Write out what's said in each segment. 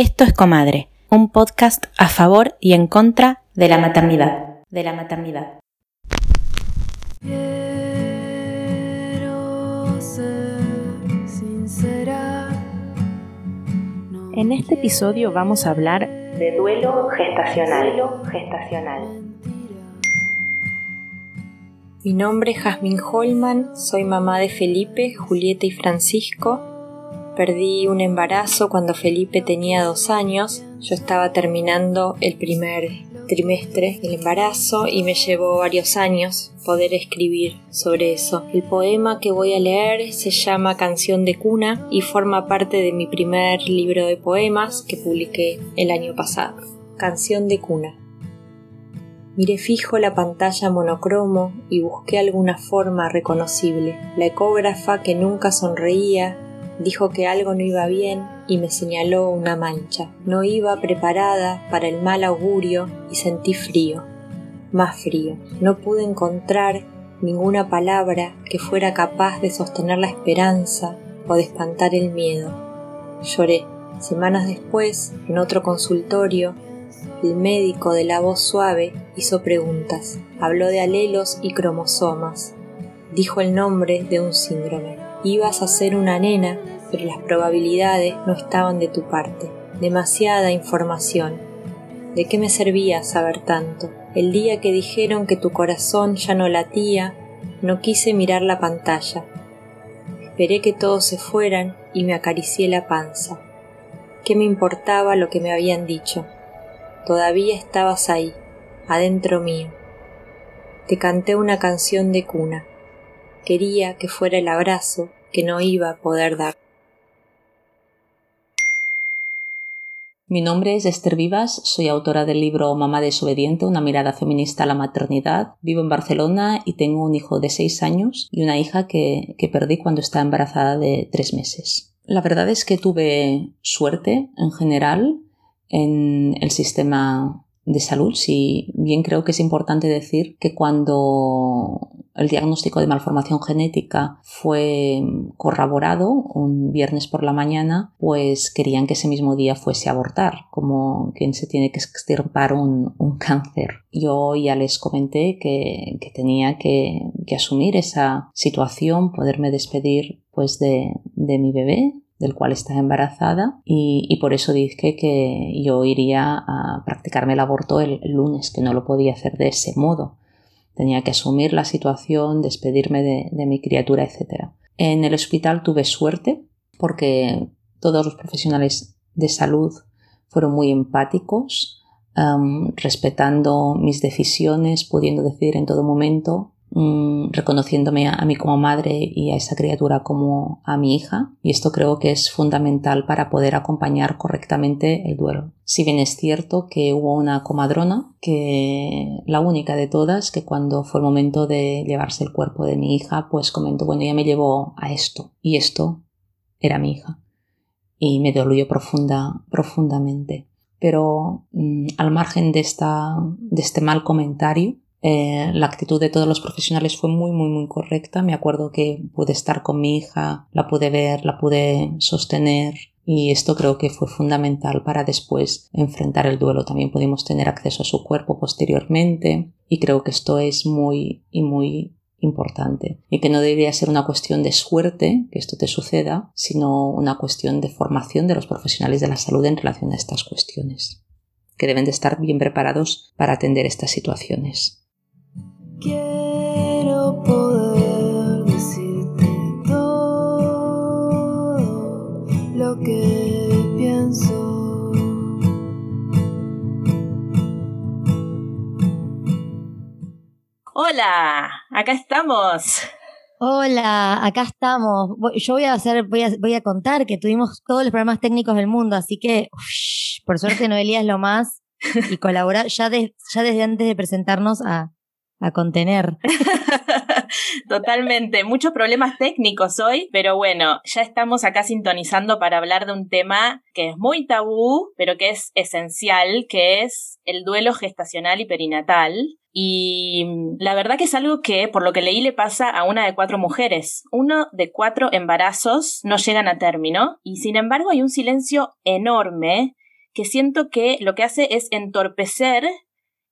Esto es Comadre, un podcast a favor y en contra de la maternidad. De la maternidad. En este episodio vamos a hablar de duelo gestacional. Duelo gestacional. Mi nombre es Jasmine Holman, soy mamá de Felipe, Julieta y Francisco. Perdí un embarazo cuando Felipe tenía dos años. Yo estaba terminando el primer trimestre del embarazo y me llevó varios años poder escribir sobre eso. El poema que voy a leer se llama Canción de Cuna y forma parte de mi primer libro de poemas que publiqué el año pasado. Canción de Cuna. Miré fijo la pantalla monocromo y busqué alguna forma reconocible. La ecógrafa que nunca sonreía dijo que algo no iba bien y me señaló una mancha. No iba preparada para el mal augurio y sentí frío, más frío. No pude encontrar ninguna palabra que fuera capaz de sostener la esperanza o de espantar el miedo. Lloré. Semanas después, en otro consultorio, el médico de la voz suave hizo preguntas, habló de alelos y cromosomas, dijo el nombre de un síndrome. Ibas a ser una nena, pero las probabilidades no estaban de tu parte. Demasiada información. ¿De qué me servía saber tanto? El día que dijeron que tu corazón ya no latía, no quise mirar la pantalla. Esperé que todos se fueran y me acaricié la panza. ¿Qué me importaba lo que me habían dicho? Todavía estabas ahí, adentro mío. Te canté una canción de cuna. Quería que fuera el abrazo que no iba a poder dar. Mi nombre es Esther Vivas, soy autora del libro Mamá desobediente, una mirada feminista a la maternidad. Vivo en Barcelona y tengo un hijo de seis años y una hija que, que perdí cuando estaba embarazada de tres meses. La verdad es que tuve suerte en general en el sistema de salud, si bien creo que es importante decir que cuando el diagnóstico de malformación genética fue corroborado un viernes por la mañana, pues querían que ese mismo día fuese a abortar, como quien se tiene que extirpar un, cáncer. Yo ya les comenté que, tenía que, asumir esa situación, poderme despedir pues de, de mi bebé del cual estaba embarazada y, por eso dije que yo iría a practicarme el aborto el, lunes, que no lo podía hacer de ese modo. Tenía que asumir la situación, despedirme de, mi criatura, etc. En el hospital tuve suerte porque todos los profesionales de salud fueron muy empáticos, respetando mis decisiones, pudiendo decir en todo momento Mm, reconociéndome a, mí como madre y a esa criatura como a mi hija y esto creo que es fundamental para poder acompañar correctamente el duelo. Si bien es cierto que hubo una comadrona, que la única de todas, que cuando fue el momento de llevarse el cuerpo de mi hija, pues comentó, bueno, ella me llevó a esto y esto era mi hija y me dolió profunda, profundamente. Pero mm, al margen de, esta, de este mal comentario, eh, la actitud de todos los profesionales fue muy, muy, muy correcta. Me acuerdo que pude estar con mi hija, la pude ver, la pude sostener y esto creo que fue fundamental para después enfrentar el duelo. También pudimos tener acceso a su cuerpo posteriormente y creo que esto es muy y muy importante y que no debería ser una cuestión de suerte que esto te suceda, sino una cuestión de formación de los profesionales de la salud en relación a estas cuestiones, que deben de estar bien preparados para atender estas situaciones. Quiero poder decirte todo lo que pienso. Hola, acá estamos. Hola, acá estamos. Yo voy a hacer, voy a, voy a contar que tuvimos todos los problemas técnicos del mundo, así que por suerte Noelia es lo más y colaborar ya, ya desde antes de presentarnos a, a contener. Totalmente, muchos problemas técnicos hoy, pero bueno, ya estamos acá sintonizando para hablar de un tema que es muy tabú, pero que es esencial, que es el duelo gestacional y perinatal. Y la verdad que es algo que, por lo que leí, le pasa a una de cuatro mujeres. Uno de cuatro embarazos no llegan a término y sin embargo hay un silencio enorme que siento que lo que hace es entorpecer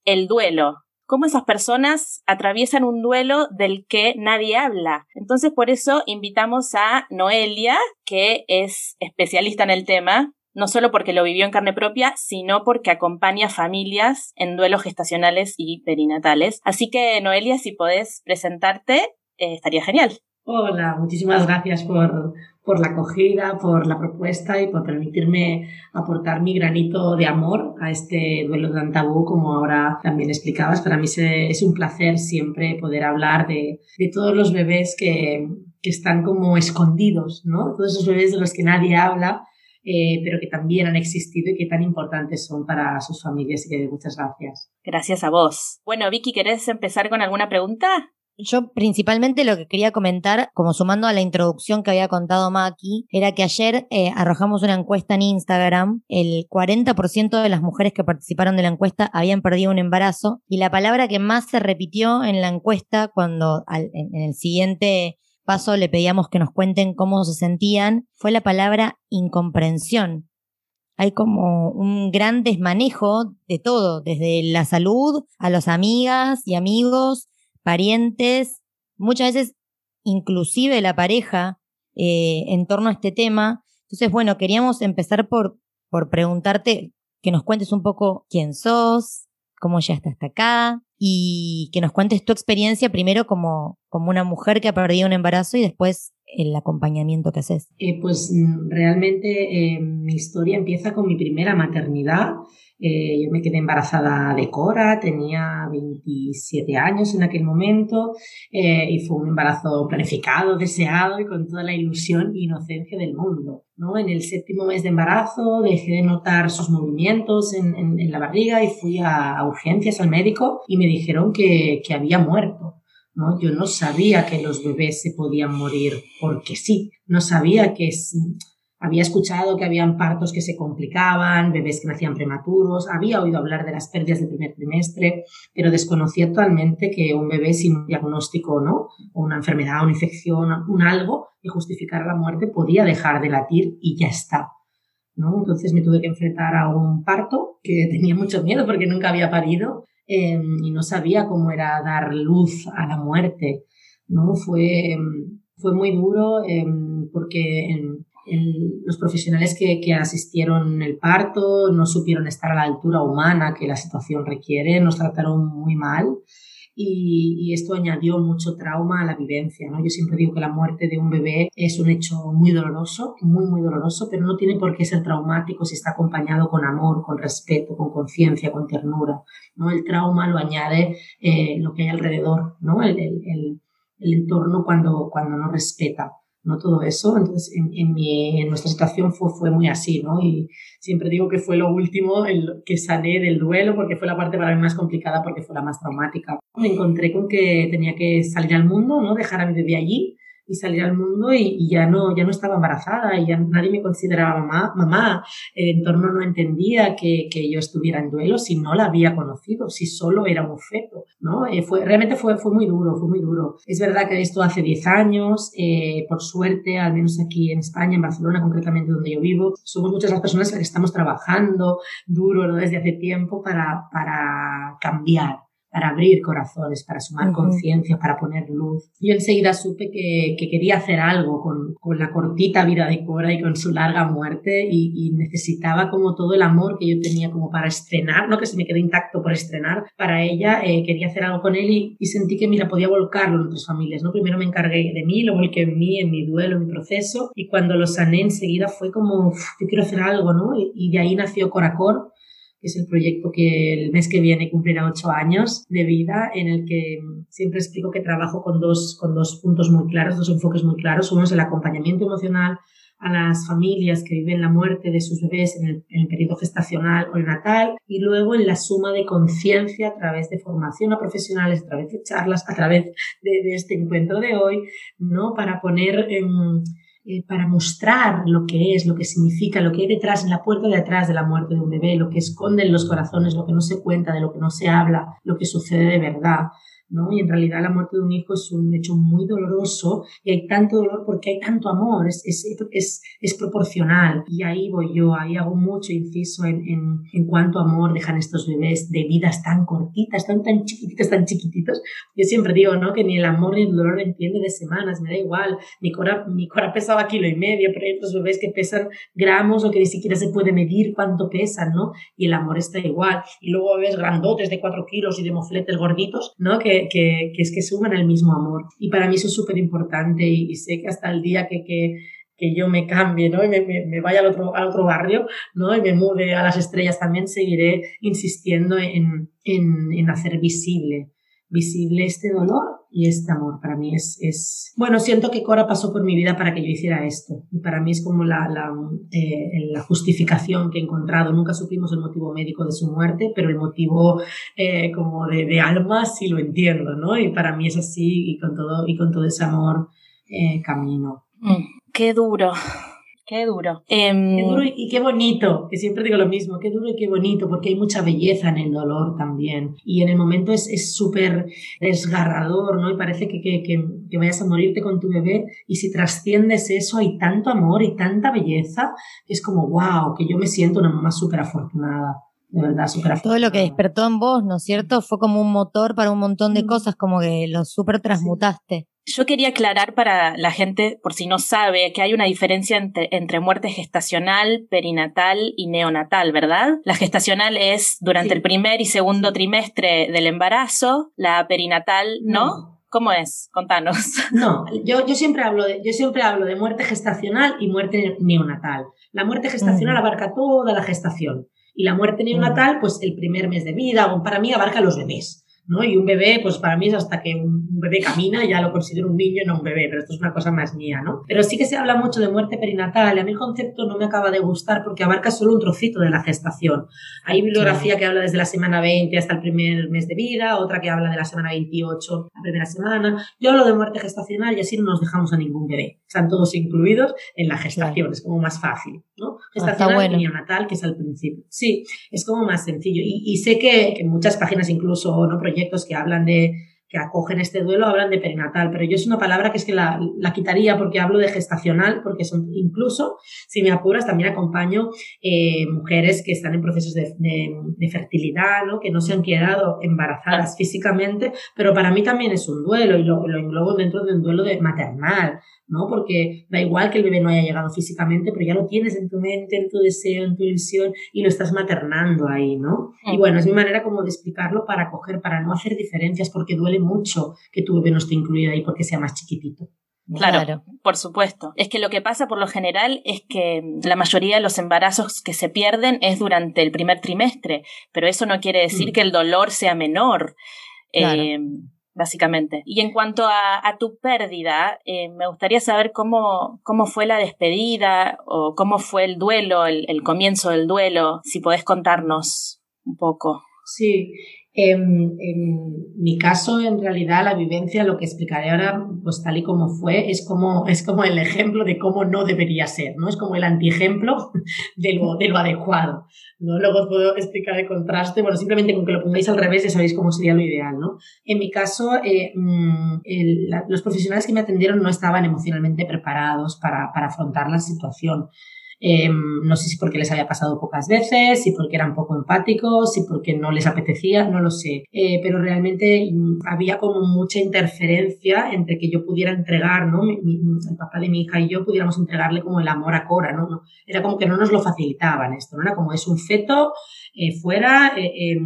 el duelo, cómo esas personas atraviesan un duelo del que nadie habla. Entonces, por eso invitamos a Noelia, que es especialista en el tema, no solo porque lo vivió en carne propia, sino porque acompaña familias en duelos gestacionales y perinatales. Así que, Noelia, si podés presentarte, eh, estaría genial. Hola, muchísimas gracias por, por, la acogida, por la propuesta y por permitirme aportar mi granito de amor a este duelo tan tabú, como ahora también explicabas. Para mí es un placer siempre poder hablar de, de todos los bebés que, que, están como escondidos, ¿no? Todos esos bebés de los que nadie habla, eh, pero que también han existido y que tan importantes son para sus familias. Que muchas gracias. Gracias a vos. Bueno, Vicky, ¿querés empezar con alguna pregunta? Yo principalmente lo que quería comentar, como sumando a la introducción que había contado Maki, era que ayer eh, arrojamos una encuesta en Instagram. El 40% de las mujeres que participaron de la encuesta habían perdido un embarazo y la palabra que más se repitió en la encuesta cuando en, en el siguiente paso le pedíamos que nos cuenten cómo se sentían fue la palabra incomprensión. Hay como un gran desmanejo de todo, desde la salud a las amigas y amigos, parientes, muchas veces inclusive la pareja eh, en torno a este tema. Entonces, bueno, queríamos empezar por, por preguntarte que nos cuentes un poco quién sos, cómo llegaste hasta acá y que nos cuentes tu experiencia primero como, como una mujer que ha perdido un embarazo y después el acompañamiento que haces. Eh, pues mm, realmente eh, mi historia empieza con mi primera maternidad. Eh, yo me quedé embarazada de Cora, tenía 27 años en aquel momento eh, y fue un embarazo planificado, deseado y con toda la ilusión e inocencia del mundo. ¿no? En el séptimo mes de embarazo dejé de notar sus movimientos en, en, la barriga y fui a, urgencias al médico y me dijeron que, que había muerto. ¿no? Yo no sabía que los bebés se podían morir porque sí, no sabía que había escuchado que habían partos que se complicaban, bebés que nacían prematuros, había oído hablar de las pérdidas del primer trimestre, pero desconocía totalmente que un bebé sin un diagnóstico, ¿no? O una enfermedad, una infección, un algo que justificara la muerte podía dejar de latir y ya está. ¿no? Entonces me tuve que enfrentar a un parto que tenía mucho miedo porque nunca había parido em, y no sabía cómo era dar luz a la muerte. ¿no? Fue, em, fue muy duro em, porque los profesionales que, que, asistieron el parto no supieron estar a la altura humana que la situación requiere, nos trataron muy mal y, esto añadió mucho trauma a la vivencia. ¿no? Yo siempre digo que la muerte de un bebé es un hecho muy doloroso, muy, muy doloroso, pero no tiene por qué ser traumático si está acompañado con amor, con respeto, con conciencia, con ternura. ¿no? El trauma lo añade eh, lo que hay alrededor, ¿no? el, el, el entorno cuando, cuando no respeta. ¿No? Todo eso. Entonces, en, en, mi, nuestra situación fue, fue muy así, ¿no? Y siempre digo que fue lo último el que sané del duelo porque fue la parte para mí más complicada porque fue la más traumática. Me encontré con que tenía que salir al mundo, ¿no? Dejar a mi bebé allí y salir al mundo y, ya no ya no estaba embarazada y ya nadie me consideraba mamá, mamá. el entorno no entendía que, que, yo estuviera en duelo si no la había conocido, si solo era un feto, ¿no? Eh, fue, realmente fue, fue muy duro, fue muy duro. Es verdad que esto hace 10 años, eh, por suerte, al menos aquí en España, en Barcelona concretamente donde yo vivo, somos muchas las personas que estamos trabajando duro ¿no? desde hace tiempo para, para cambiar para abrir corazones, para sumar conciencia, para poner luz. Yo enseguida supe que, que quería hacer algo con, con, la cortita vida de Cora y con su larga muerte y, y, necesitaba como todo el amor que yo tenía como para estrenar, no que se me quedó intacto por estrenar, para ella eh, quería hacer algo con él y, y, sentí que, mira, podía volcarlo en otras familias, ¿no? Primero me encargué de mí, lo volqué en mí, en mi duelo, en mi proceso y cuando lo sané enseguida fue como, yo quiero hacer algo, ¿no? Y, y de ahí nació Coracor que es el proyecto que el mes que viene cumplirá ocho años de vida, en el que siempre explico que trabajo con dos, con dos puntos muy claros, dos enfoques muy claros. Uno es el acompañamiento emocional a las familias que viven la muerte de sus bebés en el, periodo gestacional o natal y luego en la suma de conciencia a través de formación a profesionales, a través de charlas, a través de, de este encuentro de hoy, ¿no? Para poner en eh, para mostrar lo que es, lo que significa, lo que hay detrás, en la puerta de atrás de la muerte de un bebé, lo que esconden los corazones, lo que no se cuenta, de lo que no se habla, lo que sucede de verdad. ¿No? Y en realidad la muerte de un hijo es un hecho muy doloroso y hay tanto dolor porque hay tanto amor, es, es, es, es proporcional. Y ahí voy yo, ahí hago mucho inciso en, en, en, cuánto amor dejan estos bebés de vidas tan cortitas, tan, tan chiquititas, tan chiquititos. Yo siempre digo, ¿no? Que ni el amor ni el dolor entiende de semanas, me da igual. Mi cora, mi cora pesaba kilo y medio, pero hay otros bebés que pesan gramos o que ni siquiera se puede medir cuánto pesan, ¿no? Y el amor está igual. Y luego ves grandotes de cuatro kilos y de mofletes gorditos, ¿no? Que, que, que es que suman el mismo amor. Y para mí eso es súper importante y, sé que hasta el día que, que, que yo me cambie, ¿no? Y me, me, vaya al otro, al otro barrio, ¿no? Y me mude a las estrellas también, seguiré insistiendo en, en, en hacer visible, visible este dolor y este amor. Para mí es, es, bueno, siento que Cora pasó por mi vida para que yo hiciera esto. Y para mí es como la, la, eh, la justificación que he encontrado. Nunca supimos el motivo médico de su muerte, pero el motivo eh, como de, de, alma sí lo entiendo, ¿no? Y para mí es así y con todo, y con todo ese amor eh, camino. Mm, qué duro. Qué duro. Eh, qué duro y qué bonito, que siempre digo lo mismo, qué duro y qué bonito, porque hay mucha belleza en el dolor también. Y en el momento es súper desgarrador, ¿no? Y parece que, que, que, que, vayas a morirte con tu bebé y si trasciendes eso hay tanto amor y tanta belleza, es como, wow, que yo me siento una mamá súper afortunada. De verdad, súper afortunada. Todo lo que despertó en vos, ¿no es cierto? Fue como un motor para un montón de cosas, como que lo súper transmutaste. Sí. Yo quería aclarar para la gente, por si no sabe, que hay una diferencia entre, entre, muerte gestacional, perinatal y neonatal, ¿verdad? La gestacional es durante sí. el primer y segundo trimestre del embarazo, la perinatal no. no. ¿Cómo es? Contanos. No, yo, yo, siempre hablo de, yo siempre hablo de muerte gestacional y muerte neonatal. La muerte gestacional mm. abarca toda la gestación y la muerte neonatal, mm. pues el primer mes de vida, para mí abarca los bebés. ¿No? Y un bebé, pues para mí es hasta que un bebé camina, ya lo considero un niño, no un bebé, pero esto es una cosa más mía, ¿no? Pero sí que se habla mucho de muerte perinatal y a mí el concepto no me acaba de gustar porque abarca solo un trocito de la gestación. Hay bibliografía sí. que habla desde la semana 20 hasta el primer mes de vida, otra que habla de la semana 28, la primera semana. Yo hablo de muerte gestacional y así no nos dejamos a ningún bebé. Están todos incluidos en la gestación, claro. es como más fácil, ¿no? Gestacional ah, bueno. y neonatal, que es al principio. Sí, es como más sencillo. Y, y sé que, que muchas páginas incluso, ¿no? Proyectos que hablan de que acogen este duelo hablan de perinatal, pero yo es una palabra que es que la, la quitaría porque hablo de gestacional, porque son incluso, si me apuras, también acompaño eh, mujeres que están en procesos de, de, de, fertilidad, ¿no? que no se han quedado embarazadas físicamente, pero para mí también es un duelo y lo, lo englobo dentro de un duelo de maternal, ¿no? Porque da igual que el bebé no haya llegado físicamente, pero ya lo tienes en tu mente, en tu deseo, en tu ilusión y lo estás maternando ahí, ¿no? Y bueno, es mi manera como de explicarlo para coger, para no hacer diferencias, porque duele mucho que tu bebé no esté incluido ahí porque sea más chiquitito. Claro, claro, por supuesto. Es que lo que pasa por lo general es que la mayoría de los embarazos que se pierden es durante el primer trimestre, pero eso no quiere decir mm. que el dolor sea menor. Claro. Eh, básicamente. Y en cuanto a, a tu pérdida, eh, me gustaría saber cómo, cómo fue la despedida o cómo fue el duelo, el, el comienzo del duelo, si podés contarnos un poco. Sí, en, mi caso, en realidad, la vivencia, lo que explicaré ahora, pues tal y como fue, es como, es como el ejemplo de cómo no debería ser, ¿no? Es como el antiejemplo de lo, de lo adecuado, ¿no? Luego os puedo explicar el contraste, bueno, simplemente con que lo pongáis al revés ya sabéis cómo sería lo ideal, ¿no? En mi caso, eh, la, los profesionales que me atendieron no estaban emocionalmente preparados para, para afrontar la situación. Eh, no sé si porque les había pasado pocas veces, si porque eran poco empáticos, si porque no les apetecía, no lo sé. Eh, pero realmente había como mucha interferencia entre que yo pudiera entregar, ¿no? Mi, mi, el papá de mi hija y yo pudiéramos entregarle como el amor a Cora, ¿no? Era como que no nos lo facilitaban esto, ¿no? Era como es un feto, eh, fuera, eh,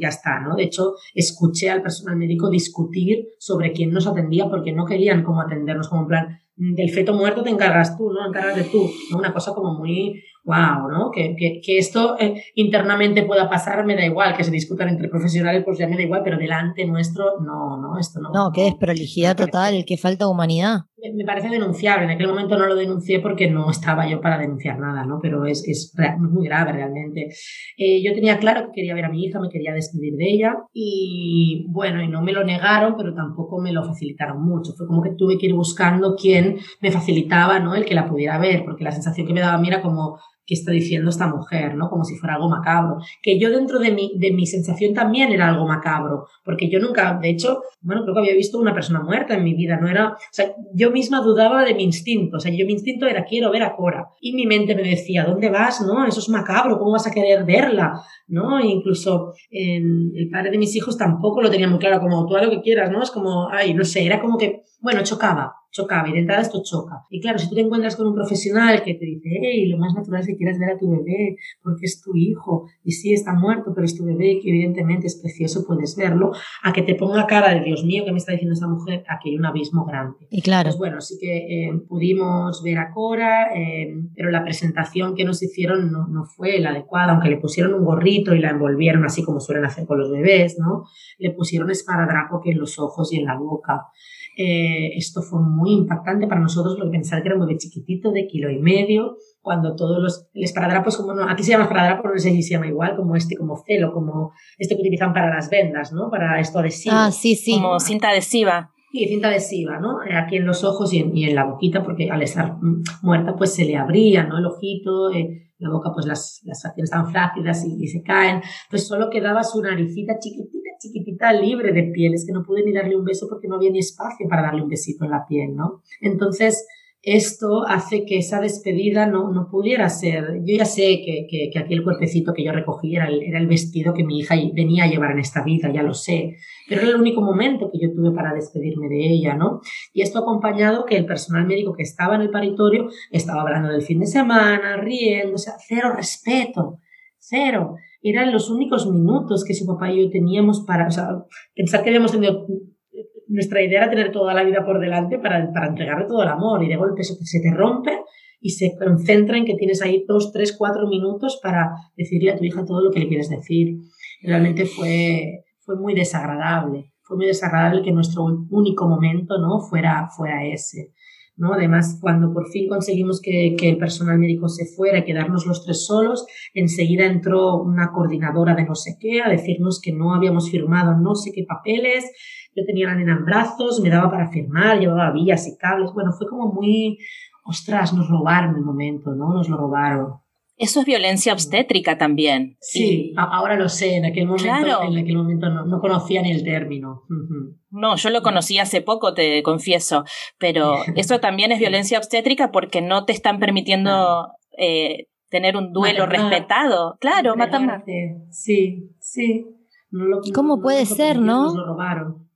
ya está, ¿no? De hecho, escuché al personal médico discutir sobre quién nos atendía porque no querían como atendernos como en plan, del feto muerto te encargas tú, ¿no? Encargas de tú, ¿no? Una cosa como muy, wow, ¿no? Que, que, que esto eh, internamente pueda pasar, me da igual, que se discutan entre profesionales, pues ya me da igual, pero delante nuestro, no, no, esto no. No, que es prolijidad total, que falta humanidad. Me, parece denunciable, en aquel momento no lo denuncié porque no estaba yo para denunciar nada, ¿no? Pero es, es, muy grave realmente. Eh, yo tenía claro que quería ver a mi hija, me quería despedir de ella y bueno, y no me lo negaron, pero tampoco me lo facilitaron mucho. Fue como que tuve que ir buscando quién me facilitaba, ¿no? El que la pudiera ver, porque la sensación que me daba a mí era como qué está diciendo esta mujer, ¿no? Como si fuera algo macabro. Que yo dentro de mi, de mi sensación también era algo macabro, porque yo nunca, de hecho, bueno, creo que había visto una persona muerta en mi vida, no era, o sea, yo misma dudaba de mi instinto, o sea, yo mi instinto era quiero ver a Cora y mi mente me decía, ¿dónde vas? No, eso es macabro, ¿cómo vas a querer verla? ¿No? Incluso el padre de mis hijos tampoco lo tenía muy claro, como tú a lo que quieras, ¿no? Es como, ay, no sé, era como que, bueno, chocaba, chocaba y de entrada esto choca. Y claro, si tú te encuentras con un profesional que te dice, hey, lo más natural es que quieras ver a tu bebé porque es tu hijo y sí está muerto, pero es tu bebé y que evidentemente es precioso, puedes verlo, a que te ponga cara de Dios mío, que me está diciendo esta mujer? Aquí hay un abismo grande. Y claro. Pues bueno, sí que eh, pudimos ver a Cora, eh, pero la presentación que nos hicieron no, no fue la adecuada, aunque le pusieron un gorrito y la envolvieron así como suelen hacer con los bebés, ¿no? Le pusieron esparadrapo que en los ojos y en la boca. Eh, esto fue muy impactante para nosotros porque pensar que era un bebé chiquitito de kilo y medio, cuando todos los el esparadrapos, como no, aquí se llama esparadrapo, no sé si se llama igual, como este, como celo, como este que utilizan para las vendas, ¿no? Para esto adhesivo. Ah, sí, sí. Como cinta adhesiva. Sí, cinta adhesiva, ¿no? Eh, aquí en los ojos y en, y en, la boquita, porque al estar muerta, pues se le abría, ¿no? El ojito, eh, la boca, pues las, las facciones estaban flácidas y, y, se caen. Pues solo quedaba su naricita chiquitita chiquitita libre de piel, es que no pude ni darle un beso porque no había ni espacio para darle un besito en la piel, ¿no? Entonces, esto hace que esa despedida no, no pudiera ser. Yo ya sé que, que, que aquí el cuerpecito que yo recogí era el, era el, vestido que mi hija venía a llevar en esta vida, ya lo sé, pero era el único momento que yo tuve para despedirme de ella, ¿no? Y esto acompañado que el personal médico que estaba en el paritorio estaba hablando del fin de semana, riendo, o sea, cero respeto, cero eran los únicos minutos que su papá y yo teníamos para, o sea, pensar que habíamos tenido, nuestra idea era tener toda la vida por delante para, para entregarle todo el amor y de golpe se te rompe y se concentra en que tienes ahí dos, tres, cuatro minutos para decirle a tu hija todo lo que le quieres decir. Realmente fue, fue muy desagradable, fue muy desagradable que nuestro único momento no fuera, fuera ese. ¿No? Además, cuando por fin conseguimos que, que, el personal médico se fuera y quedarnos los tres solos, enseguida entró una coordinadora de no sé qué a decirnos que no habíamos firmado no sé qué papeles. Yo tenía la en brazos, me daba para firmar, llevaba vías y cables. Bueno, fue como muy, ostras, nos robaron el momento, ¿no? Nos lo robaron. Eso es violencia obstétrica también. Sí, y... ahora lo sé, en aquel momento, claro. en aquel momento no, no, conocía ni el término. No, yo lo conocí hace poco, te confieso, pero eso también es violencia obstétrica porque no te están permitiendo eh, tener un duelo respetado. Claro, matar. Sí, sí. No lo, ¿Cómo puede ser, no? Nos lo robaron.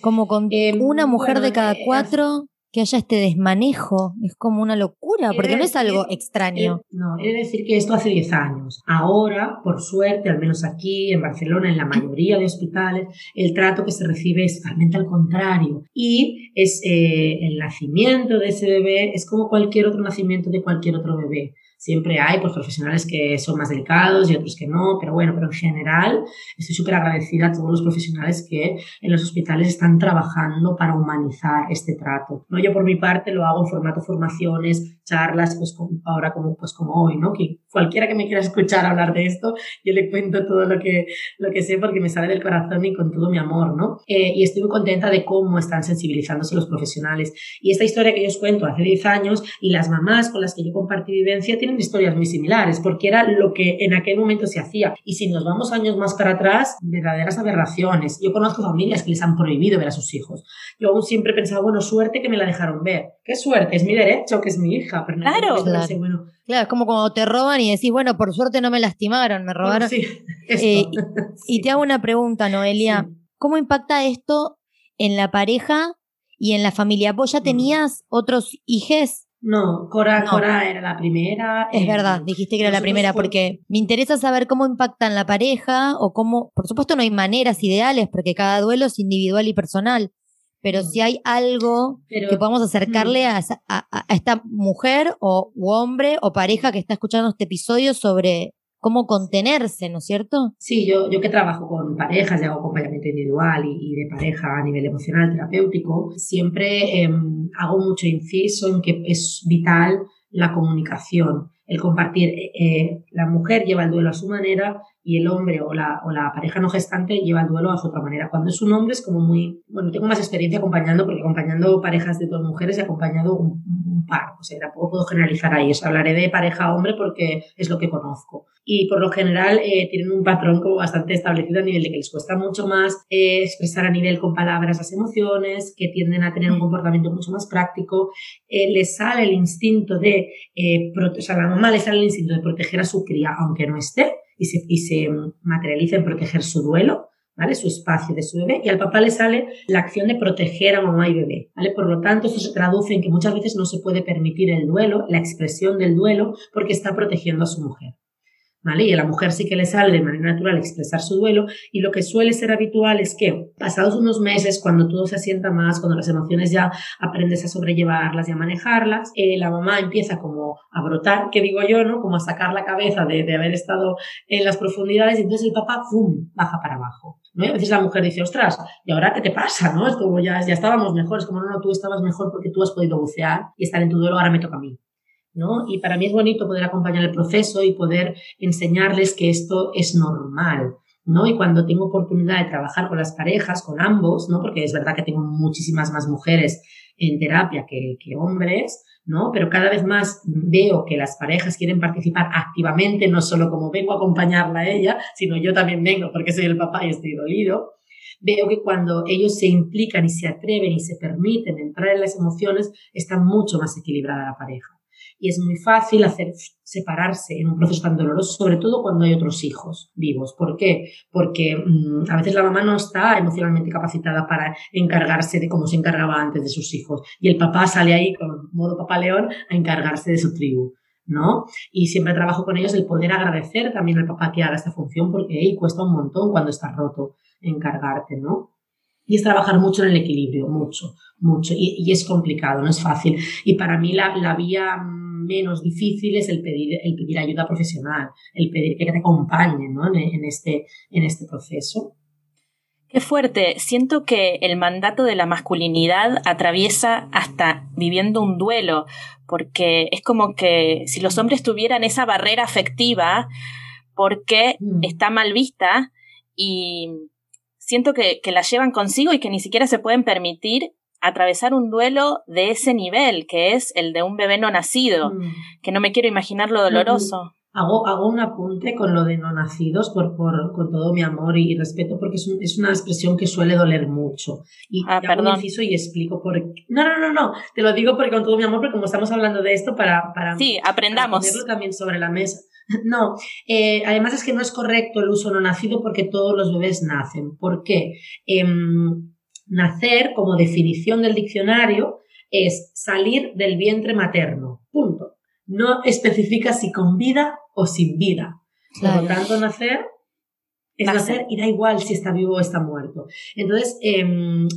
Como con eh, una mujer bueno, de cada cuatro que haya este desmanejo. Es como una locura, porque decir, no es algo extraño. No, he de decir que esto hace 10 años. Ahora, por suerte, al menos aquí en Barcelona, en la mayoría de hospitales, el trato que se recibe es totalmente al contrario. Y es eh, el nacimiento de ese bebé es como cualquier otro nacimiento de cualquier otro bebé. Siempre hay pues, profesionales que son más delicados y otros que no, pero bueno, pero en general estoy súper agradecida a todos los profesionales que en los hospitales están trabajando para humanizar este trato. ¿no? Yo por mi parte lo hago en formato formaciones, charlas, pues como, ahora como, pues como hoy, ¿no? Que cualquiera que me quiera escuchar hablar de esto, yo le cuento todo lo que, lo que sé porque me sale del corazón y con todo mi amor, ¿no? Eh, y estoy muy contenta de cómo están sensibilizándose los profesionales. Y esta historia que yo os cuento hace 10 años y las mamás con las que yo compartí vivencia tienen historias muy similares, porque era lo que en aquel momento se hacía. Y si nos vamos años más para atrás, verdaderas aberraciones. Yo conozco familias que les han prohibido ver a sus hijos. Yo aún siempre pensaba, bueno, suerte que me la dejaron ver. Qué suerte, es mi derecho, que es mi hija. Pero claro, claro. Bueno, claro, es como cuando te roban y decís, bueno, por suerte no me lastimaron, me robaron. Bueno, sí, eh, y, y, te hago una pregunta, Noelia. Sí. ¿Cómo impacta esto en la pareja y en la familia? ¿Vos ya tenías otros hijes? No, Cora, no. Cora era la primera. Es eh, verdad, dijiste que era la primera, fue... porque me interesa saber cómo impactan la pareja o cómo, por supuesto no hay maneras ideales, porque cada duelo es individual y personal, pero si hay algo pero, que podamos acercarle a, a, a, esta mujer o hombre o pareja que está escuchando este episodio sobre cómo contenerse, ¿no es cierto? Sí, yo, yo que trabajo con parejas y hago acompañamiento individual y, y de pareja a nivel emocional, terapéutico, siempre eh, hago mucho inciso en que es vital la comunicación, el compartir. Eh, la mujer lleva el duelo a su manera, y el hombre o la, o la pareja no gestante lleva el duelo su otra manera. Cuando es un hombre es como muy, bueno, tengo más experiencia acompañando, porque acompañando parejas de dos mujeres he acompañado un, par, o sea, tampoco puedo generalizar ahí, o hablaré de pareja-hombre porque es lo que conozco. Y por lo general eh, tienen un patrón como bastante establecido a nivel de que les cuesta mucho más eh, expresar a nivel con palabras las emociones, que tienden a tener un comportamiento mucho más práctico, eh, les sale el instinto de, o sea, a la mamá le sale el instinto de proteger a su cría aunque no esté, y se, y se materializa en proteger su duelo, ¿vale? Su espacio de su bebé y al papá le sale la acción de proteger a mamá y bebé, ¿vale? Por lo tanto, esto se traduce en que muchas veces no se puede permitir el duelo, la expresión del duelo, porque está protegiendo a su mujer. Y a la mujer sí que le sale de manera natural expresar su duelo y lo que suele ser habitual es que pasados unos meses, cuando todo se asienta más, cuando las emociones ya aprendes a sobrellevarlas y a manejarlas, eh, la mamá empieza como a brotar, que digo yo, ¿no? Como a sacar la cabeza de, haber estado en las profundidades y entonces el papá, ¡pum!, baja para abajo. ¿no? a veces la mujer dice, ostras, ¿y ahora qué te pasa? ¿no? Es como ya, ya estábamos mejor, es como no, no, tú estabas mejor porque tú has podido bucear y estar en tu duelo, ahora me toca a mí. ¿No? Y para mí es bonito poder acompañar el proceso y poder enseñarles que esto es normal, ¿no? Y cuando tengo oportunidad de trabajar con las parejas, con ambos, ¿no? Porque es verdad que tengo muchísimas más mujeres en terapia que, hombres, ¿no? Pero cada vez más veo que las parejas quieren participar activamente, no solo como vengo a acompañarla a ella, sino yo también vengo porque soy el papá y estoy dolido. Veo que cuando ellos se implican y se atreven y se permiten entrar en las emociones, está mucho más equilibrada la pareja y es muy fácil hacer separarse en un proceso tan doloroso, sobre todo cuando hay otros hijos vivos. ¿Por qué? Porque mm, a veces la mamá no está emocionalmente capacitada para encargarse de cómo se encargaba antes de sus hijos y el papá sale ahí con modo papá león a encargarse de su tribu. ¿no? Y siempre trabajo con ellos el poder agradecer también al papá que haga esta función porque ahí cuesta un montón cuando estás roto encargarte, ¿no? Y es trabajar mucho en el equilibrio, mucho, mucho. Y, es complicado, no es fácil. Y para mí la, la vía menos difícil es el pedir, el pedir ayuda profesional, el pedir que te acompañen ¿no? en, este, en este proceso. Qué fuerte. Siento que el mandato de la masculinidad atraviesa hasta viviendo un duelo, porque es como que si los hombres tuvieran esa barrera afectiva, porque mm. está mal vista y siento que, que la llevan consigo y que ni siquiera se pueden permitir atravesar un duelo de ese nivel, que es el de un bebé no nacido, mm. que no me quiero imaginar lo doloroso. Hago, hago un apunte con lo de no nacidos por, por, con todo mi amor y respeto porque es, es una expresión que suele doler mucho. Y ah, perdón. y explico por qué. No, no, no, no, te lo digo porque con todo mi amor, porque como estamos hablando de esto, para, para, sí, aprendamos. ponerlo también sobre la mesa. No, eh, además es que no es correcto el uso no nacido porque todos los bebés nacen. ¿Por qué? Em, Nacer, como definición del diccionario, es salir del vientre materno. Punto. No especifica si con vida o sin vida. Por lo tanto, nacer es nacer. y da igual si está vivo o está muerto. Entonces, em,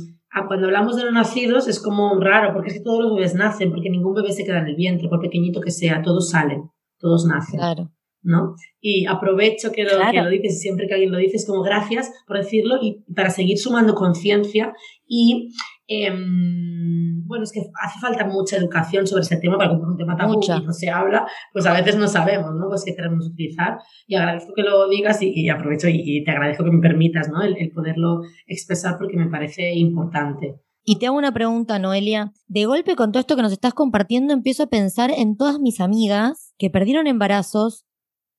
cuando hablamos de no nacidos es como raro, porque es que todos los bebés nacen, porque ningún bebé se queda en el vientre, por pequeñito que sea, todos salen, todos nacen. Claro. ¿No? Y aprovecho que lo, que lo dices, siempre que alguien lo dice, es como gracias por decirlo y para seguir sumando conciencia y em, bueno, es que hace falta mucha educación sobre ese tema, para que un tema tabú y no se habla, pues a veces no sabemos, ¿no? Pues qué queremos utilizar y agradezco que lo digas y, aprovecho y, te agradezco que me permitas, ¿no? El, el poderlo expresar porque me parece importante. Y te hago una pregunta, Noelia. De golpe con todo esto que nos estás compartiendo, empiezo a pensar en todas mis amigas que perdieron embarazos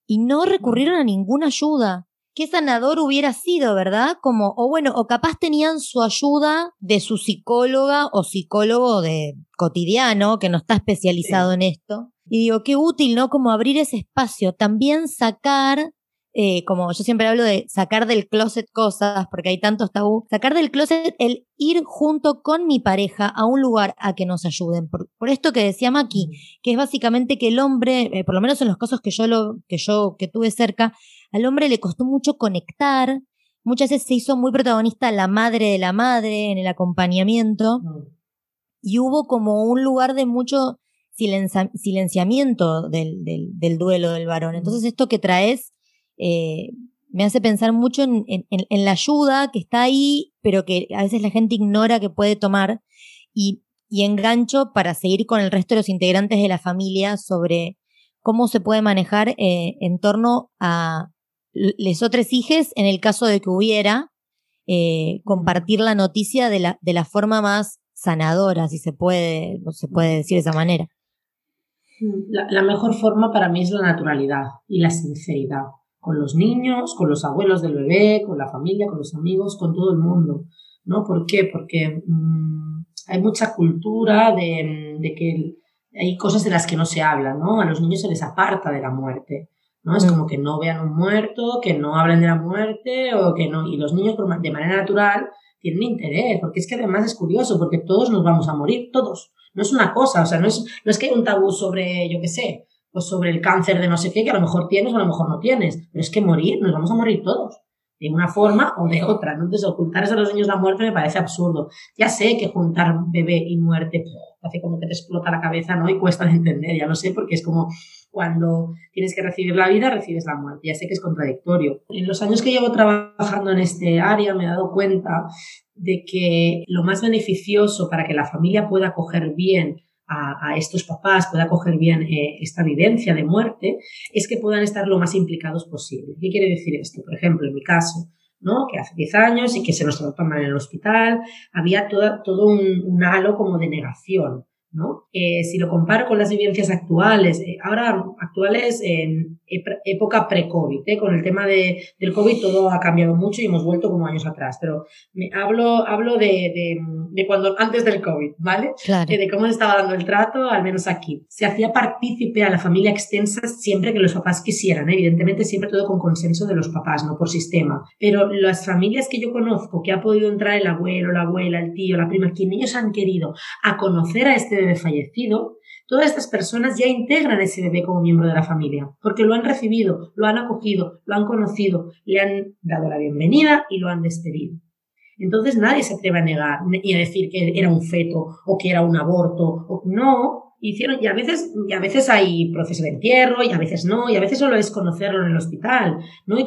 y no recurrieron a ninguna ayuda. Qué sanador hubiera sido, ¿verdad? Como, o bueno, o capaz tenían su ayuda de su psicóloga o psicólogo de cotidiano, que no está especializado en esto. Y digo, qué útil, ¿no? Como abrir ese espacio. También sacar eh, como yo siempre hablo de sacar del closet cosas, porque hay tantos tabú, sacar del closet el ir junto con mi pareja a un lugar a que nos ayuden. Por, esto que decía Maki, que es básicamente que el hombre, eh, por lo menos en los casos que yo, lo, que yo que tuve cerca, al hombre le costó mucho conectar, muchas veces se hizo muy protagonista la madre de la madre en el acompañamiento, mm. y hubo como un lugar de mucho silenciamiento del, del, del duelo del varón. Entonces esto que traes eh, me hace pensar mucho en, la ayuda que está ahí, pero que a veces la gente ignora que puede tomar y, engancho para seguir con el resto de los integrantes de la familia sobre cómo se puede manejar eh, en torno a les otros hijos, en el caso de que hubiera, eh, compartir la noticia de la, forma más sanadora, si se puede, se puede decir de esa manera. La, la, mejor forma para mí es la naturalidad y la sinceridad, con los niños, con los abuelos del bebé, con la familia, con los amigos, con todo el mundo. ¿no? ¿Por qué? Porque mmm, hay mucha cultura de, de, que hay cosas de las que no se habla, ¿no? A los niños se les aparta de la muerte. ¿no? Es como que no vean un muerto, que no hablen de la muerte o que no. Y los niños de manera natural tienen interés, porque es que además es curioso, porque todos nos vamos a morir, todos. No es una cosa, o sea, no es, no es que hay un tabú sobre, yo qué sé, pues sobre el cáncer de no sé qué, que a lo mejor tienes o a lo mejor no tienes, pero es que morir, nos vamos a morir todos de una forma o de otra. Entonces, ocultar a los niños la muerte me parece absurdo. Ya sé que juntar bebé y muerte hace como que te explota la cabeza, ¿no? Y cuesta de entender, ya lo sé, porque es como cuando tienes que recibir la vida, recibes la muerte. Ya sé que es contradictorio. En los años que llevo trabajando en este área me he dado cuenta de que lo más beneficioso para que la familia pueda coger bien a, estos papás, pueda coger bien eh, esta vivencia de muerte, es que puedan estar lo más implicados posible. ¿Qué quiere decir esto? Por ejemplo, en mi caso, ¿no? que hace 10 años y que se nos trató mal en el hospital, había todo un, un halo como de negación. ¿No? Eh, si lo comparo con las vivencias actuales, eh, ahora actuales en época pre-COVID, ¿eh? con el tema de, del COVID todo ha cambiado mucho y hemos vuelto como años atrás, pero me hablo, hablo de, de, de cuando antes del COVID, ¿vale? Claro. Eh, de cómo se estaba dando el trato, al menos aquí. Se hacía partícipe a la familia extensa siempre que los papás quisieran, evidentemente siempre todo con consenso de los papás, no por sistema, pero las familias que yo conozco que ha podido entrar el abuelo, la abuela, el tío, la prima, quien ellos han querido a conocer a este bebé fallecido, todas estas personas ya integran ese bebé como miembro de la familia, porque lo han recibido, lo han acogido, lo han conocido, le han dado la bienvenida y lo han despedido. Entonces nadie se atreve a negar y a decir que era un feto o que era un aborto. O, no, hicieron, y a veces, y a veces hay proceso de entierro, y a veces no, y a veces solo es conocerlo en el hospital, ¿no? Y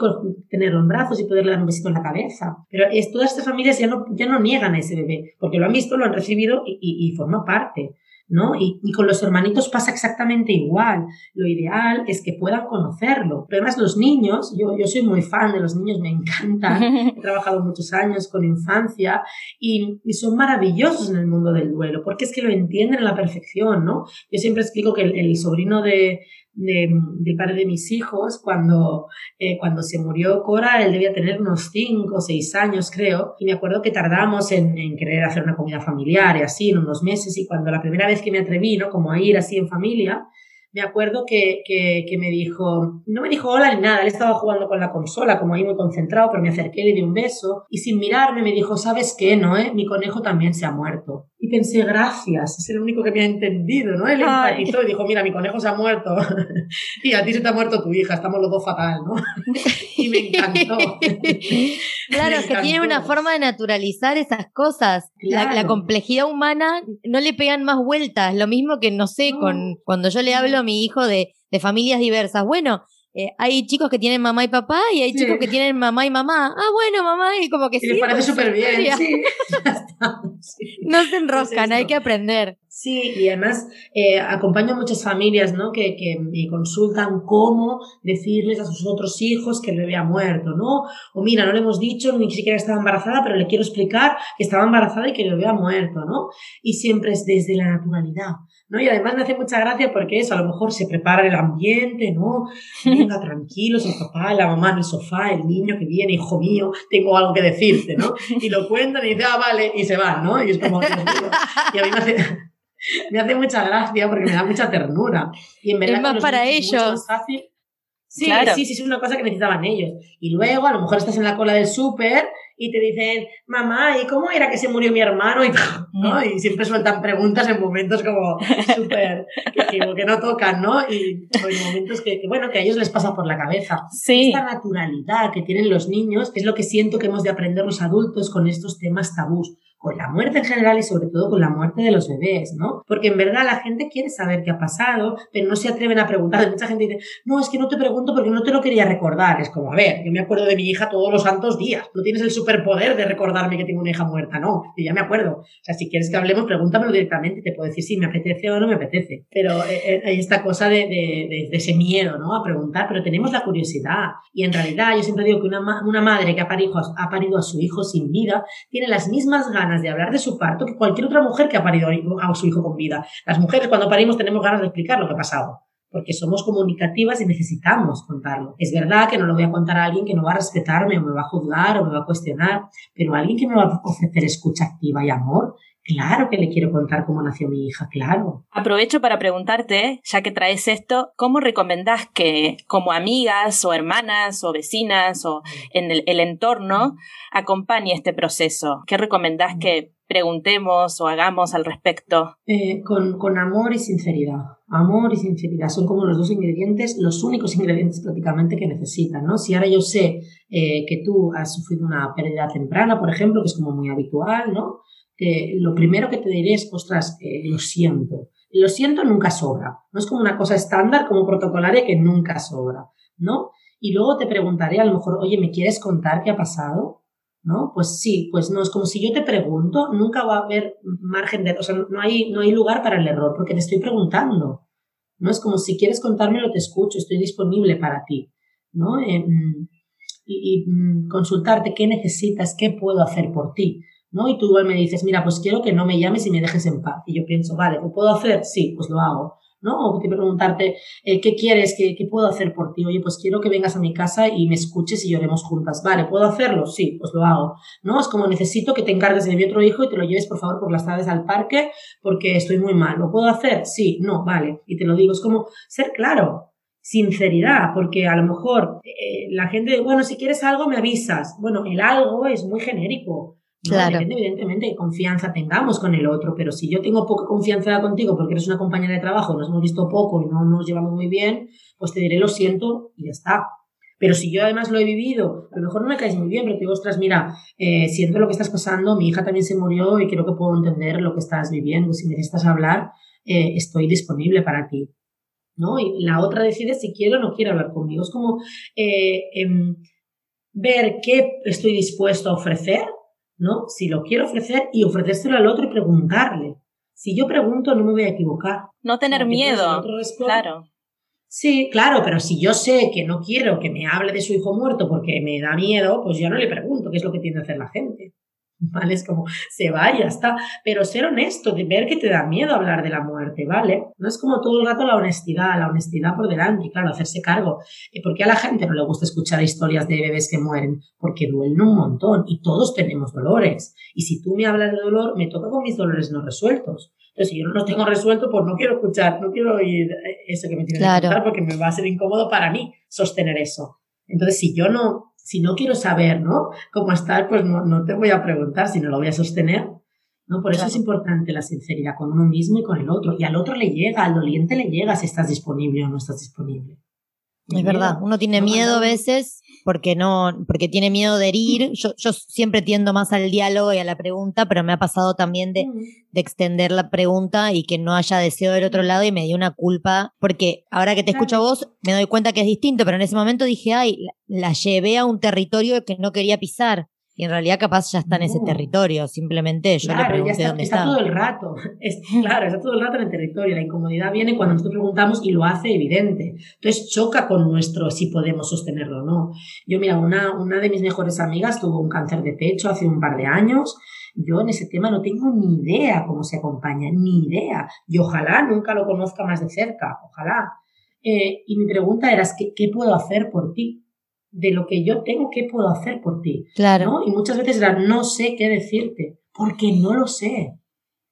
tenerlo en brazos y poderle dar un besito en la cabeza. Pero es, todas estas familias ya no, ya no niegan a ese bebé, porque lo han visto, lo han recibido y, y, y forma parte. ¿No? Y, y, con los hermanitos pasa exactamente igual. Lo ideal es que puedan conocerlo. Pero además los niños, yo, yo soy muy fan de los niños, me encantan. He trabajado muchos años con infancia y, y, son maravillosos en el mundo del duelo, porque es que lo entienden a la perfección, ¿no? Yo siempre explico que el, el sobrino de, de, del padre de mis hijos, cuando, eh, cuando se murió Cora, él debía tener unos 5 o 6 años, creo, y me acuerdo que tardamos en, en, querer hacer una comida familiar y así, en unos meses, y cuando la primera vez que me atreví, ¿no? Como a ir así en familia, me acuerdo que, que, que, me dijo, no me dijo hola ni nada, él estaba jugando con la consola, como ahí muy concentrado, pero me acerqué, le di un beso y sin mirarme me dijo, ¿sabes qué, Noé? Mi conejo también se ha muerto. Y pensé, gracias, es el único que me ha entendido, ¿no? Él empatizó y dijo, mira, mi conejo se ha muerto y a ti se te ha muerto tu hija, estamos los dos fatal, ¿no? y me encantó. claro, me que tiene una forma de naturalizar esas cosas. Claro. La, la, complejidad humana no le pegan más vueltas, lo mismo que, no sé, no. con cuando yo le hablo a mi hijo de, de familias diversas. Bueno, eh, hay chicos que tienen mamá y papá y hay sí. chicos que tienen mamá y mamá. Ah, bueno, mamá, y como que y sí. les parece súper bien, sí. sí. No se enroscan, es hay que aprender. Sí, y además eh, acompaño a muchas familias ¿no? que, que me consultan cómo decirles a sus otros hijos que el bebé ha muerto, ¿no? O mira, no le hemos dicho ni siquiera estaba embarazada, pero le quiero explicar que estaba embarazada y que el bebé ha muerto, ¿no? Y siempre es desde la naturalidad. ¿No? Y además me hace mucha gracia porque eso, a lo mejor se prepara el ambiente, ¿no? Venga, tranquilos, el papá, la mamá en el sofá, el niño que viene, hijo mío, tengo algo que decirte, ¿no? Y lo cuentan y dicen, ah, vale, y se van, ¿no? Y es como, y a mí me hace, me hace mucha gracia porque me da mucha ternura. Y en verdad, es más para ellos. Más fácil. Sí, claro. sí, sí, es una cosa que necesitaban ellos. Y luego, a lo mejor estás en la cola del súper y te dicen, mamá, ¿y cómo era que se murió mi hermano? Y, ¿no? y siempre sueltan preguntas en momentos como súper, que, que, no tocan, ¿no? Y en momentos que, que, bueno, que a ellos les pasa por la cabeza. Sí. Esta naturalidad que tienen los niños es lo que siento que hemos de aprender los adultos con estos temas tabús con la muerte en general y sobre todo con la muerte de los bebés, ¿no? Porque en verdad la gente quiere saber qué ha pasado, pero no se atreven a preguntar. Mucha gente dice, no, es que no te pregunto porque no te lo quería recordar. Es como, a ver, yo me acuerdo de mi hija todos los santos días. No tienes el superpoder de recordarme que tengo una hija muerta, no. Yo ya me acuerdo. O sea, si quieres que hablemos, pregúntamelo directamente. Te puedo decir si me apetece o no me apetece. Pero eh, eh, hay esta cosa de, de, ese miedo, ¿no? A preguntar, pero tenemos la curiosidad. Y en realidad yo siempre digo que una, una madre que ha parido, ha parido a su hijo sin vida tiene las mismas de hablar de su parto que cualquier otra mujer que ha parido a su hijo con vida. Las mujeres cuando parimos tenemos ganas de explicar lo que ha pasado porque somos comunicativas y necesitamos contarlo. Es verdad que no lo voy a contar a alguien que no va a respetarme o me va a juzgar o me va a cuestionar, pero alguien que me va a ofrecer escucha activa y amor, Claro que le quiero contar cómo nació mi hija, claro. Aprovecho para preguntarte, ya que traes esto, ¿cómo recomendás que como amigas o hermanas o vecinas o en el, entorno acompañe este proceso? ¿Qué recomendás que preguntemos o hagamos al respecto? Eh, con, con, amor y sinceridad. Amor y sinceridad son como los dos ingredientes, los únicos ingredientes prácticamente que necesitan, ¿no? Si ahora yo sé eh, que tú has sufrido una pérdida temprana, por ejemplo, que es como muy habitual, ¿no? Lo primero que te diré es, ostras, eh, lo siento. Lo siento nunca sobra. No es como una cosa estándar, como protocolaria, que nunca sobra, ¿no? Y luego te preguntaré a lo mejor, oye, ¿me quieres contar qué ha pasado? ¿No? Pues sí, pues no, es como si yo te pregunto, nunca va a haber margen de, o sea, no hay, no hay lugar para el error, porque te estoy preguntando. ¿No? Es como si quieres contármelo, te escucho, estoy disponible para ti, ¿no? Y, y mm, consultarte qué necesitas, qué puedo hacer por ti. ¿No? Y tú igual me dices, mira, pues quiero que no me llames y me dejes en paz. Y yo pienso, vale, ¿lo puedo hacer? Sí, pues lo hago. ¿no? O te preguntarte, eh, ¿qué quieres? ¿Qué, ¿Qué, puedo hacer por ti? Oye, pues quiero que vengas a mi casa y me escuches y lloremos juntas. Vale, ¿puedo hacerlo? Sí, pues lo hago, ¿no? Es como necesito que te encargues de mi otro hijo y te lo lleves, por favor, por las tardes al parque porque estoy muy mal. ¿Lo puedo hacer? Sí, no, vale. Y te lo digo, es como ser claro, sinceridad, porque a lo mejor eh, la gente, bueno, si quieres algo me avisas. Bueno, el algo es muy genérico. Claro. evidentemente, de confianza tengamos con el otro, pero si yo tengo poca confianza contigo porque eres una compañera de trabajo, nos hemos visto poco y no nos llevamos muy bien, pues te diré lo siento y ya está. Pero si yo además lo he vivido, a lo mejor no me caes muy bien, pero te digo, ostras, mira, eh, siento lo que estás pasando, mi hija también se murió y creo que puedo entender lo que estás viviendo. Si necesitas hablar, eh, estoy disponible para ti. ¿no? Y la otra decide si quiere o no quiere hablar conmigo. Es como eh, em, ver qué estoy dispuesto a ofrecer ¿no? Si lo quiero ofrecer y ofrecérselo al otro y preguntarle. Si yo pregunto, no me voy a equivocar. No tener miedo. Claro. Sí, claro, pero si yo sé que no quiero que me hable de su hijo muerto porque me da miedo, pues yo no le pregunto qué es lo que tiene que hacer la gente. ¿Vale? Es como, se va y ya está. Pero ser honesto, de ver que te da miedo hablar de la muerte, ¿vale? No es como todo el rato la honestidad, la honestidad por delante, y claro, hacerse cargo. ¿Por qué a la gente no le gusta escuchar historias de bebés que mueren? Porque duelen un montón y todos tenemos dolores. Y si tú me hablas de dolor, me toca con mis dolores no resueltos. Entonces, si yo no los tengo resueltos, pues no quiero escuchar, no quiero oír eso que me tiene que contar porque me va a ser incómodo para mí sostener eso. Entonces, si yo no si no quiero saber, ¿no? Cómo estar, pues no, no te voy a preguntar, si no lo voy a sostener. ¿no? Por eso es importante la sinceridad con uno mismo y con el otro. Y al otro le llega, al doliente le llega si estás disponible o no estás disponible. Es verdad, uno tiene miedo a veces porque no, porque tiene miedo de herir. Yo, yo siempre tiendo más al diálogo y a la pregunta, pero me ha pasado también de, de extender la pregunta y que no haya deseo del otro lado y me dio una culpa, porque ahora que te escucho a vos me doy cuenta que es distinto, pero en ese momento dije, ay, la llevé a un territorio que no quería pisar. Y en realidad capaz ya está en ese territorio, simplemente yo le pregunté está, dónde está. todo el rato, claro, está todo el rato en el territorio. La incomodidad viene cuando nosotros preguntamos y lo hace evidente. Entonces choca con nuestro si podemos sostenerlo o no. Yo, mira, una, una de mis mejores amigas tuvo un cáncer de pecho hace un par de años. Yo en ese tema no tengo ni idea cómo se acompaña, ni idea. Y ojalá nunca lo conozca más de cerca, ojalá. Eh, y mi pregunta era, ¿qué, ¿qué puedo hacer por ti? De lo que yo tengo, ¿qué puedo hacer por ti? Claro. Y muchas veces era, no sé qué decirte, porque no lo sé.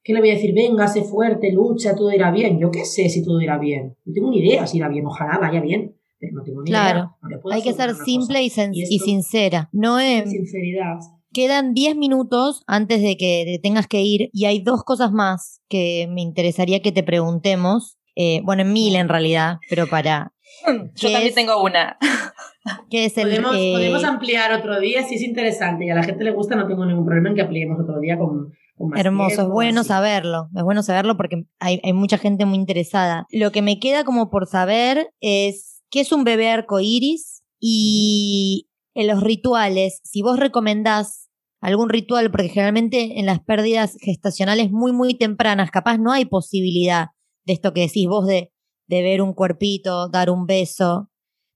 ¿Qué le voy a decir? Venga, sé fuerte, lucha, todo irá bien. Yo qué sé si todo irá bien. No tengo ni idea si irá bien. Ojalá vaya bien, pero no tengo ni idea. Hay que ser simple y, sincera. No es... Sinceridad. Quedan 10 minutos antes de que te tengas que ir y hay dos cosas más que me interesaría que te preguntemos. Eh, bueno, en mil en realidad, pero para... Yo también tengo una. es el podemos, podemos ampliar otro día si es interesante y a la gente le gusta, no tengo ningún problema en que ampliemos otro día con, Hermoso, es bueno saberlo, es bueno saberlo porque hay, hay mucha gente muy interesada. Lo que me queda como por saber es qué es un bebé arcoíris y en los rituales, si vos recomendás algún ritual, porque generalmente en las pérdidas gestacionales muy, muy tempranas, capaz no hay posibilidad de esto que decís vos de, de ver un cuerpito, dar un beso.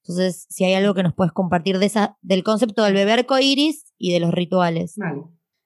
Entonces, si hay algo que nos puedes compartir de esa, del concepto del bebé arcoíris y de los rituales. Vale.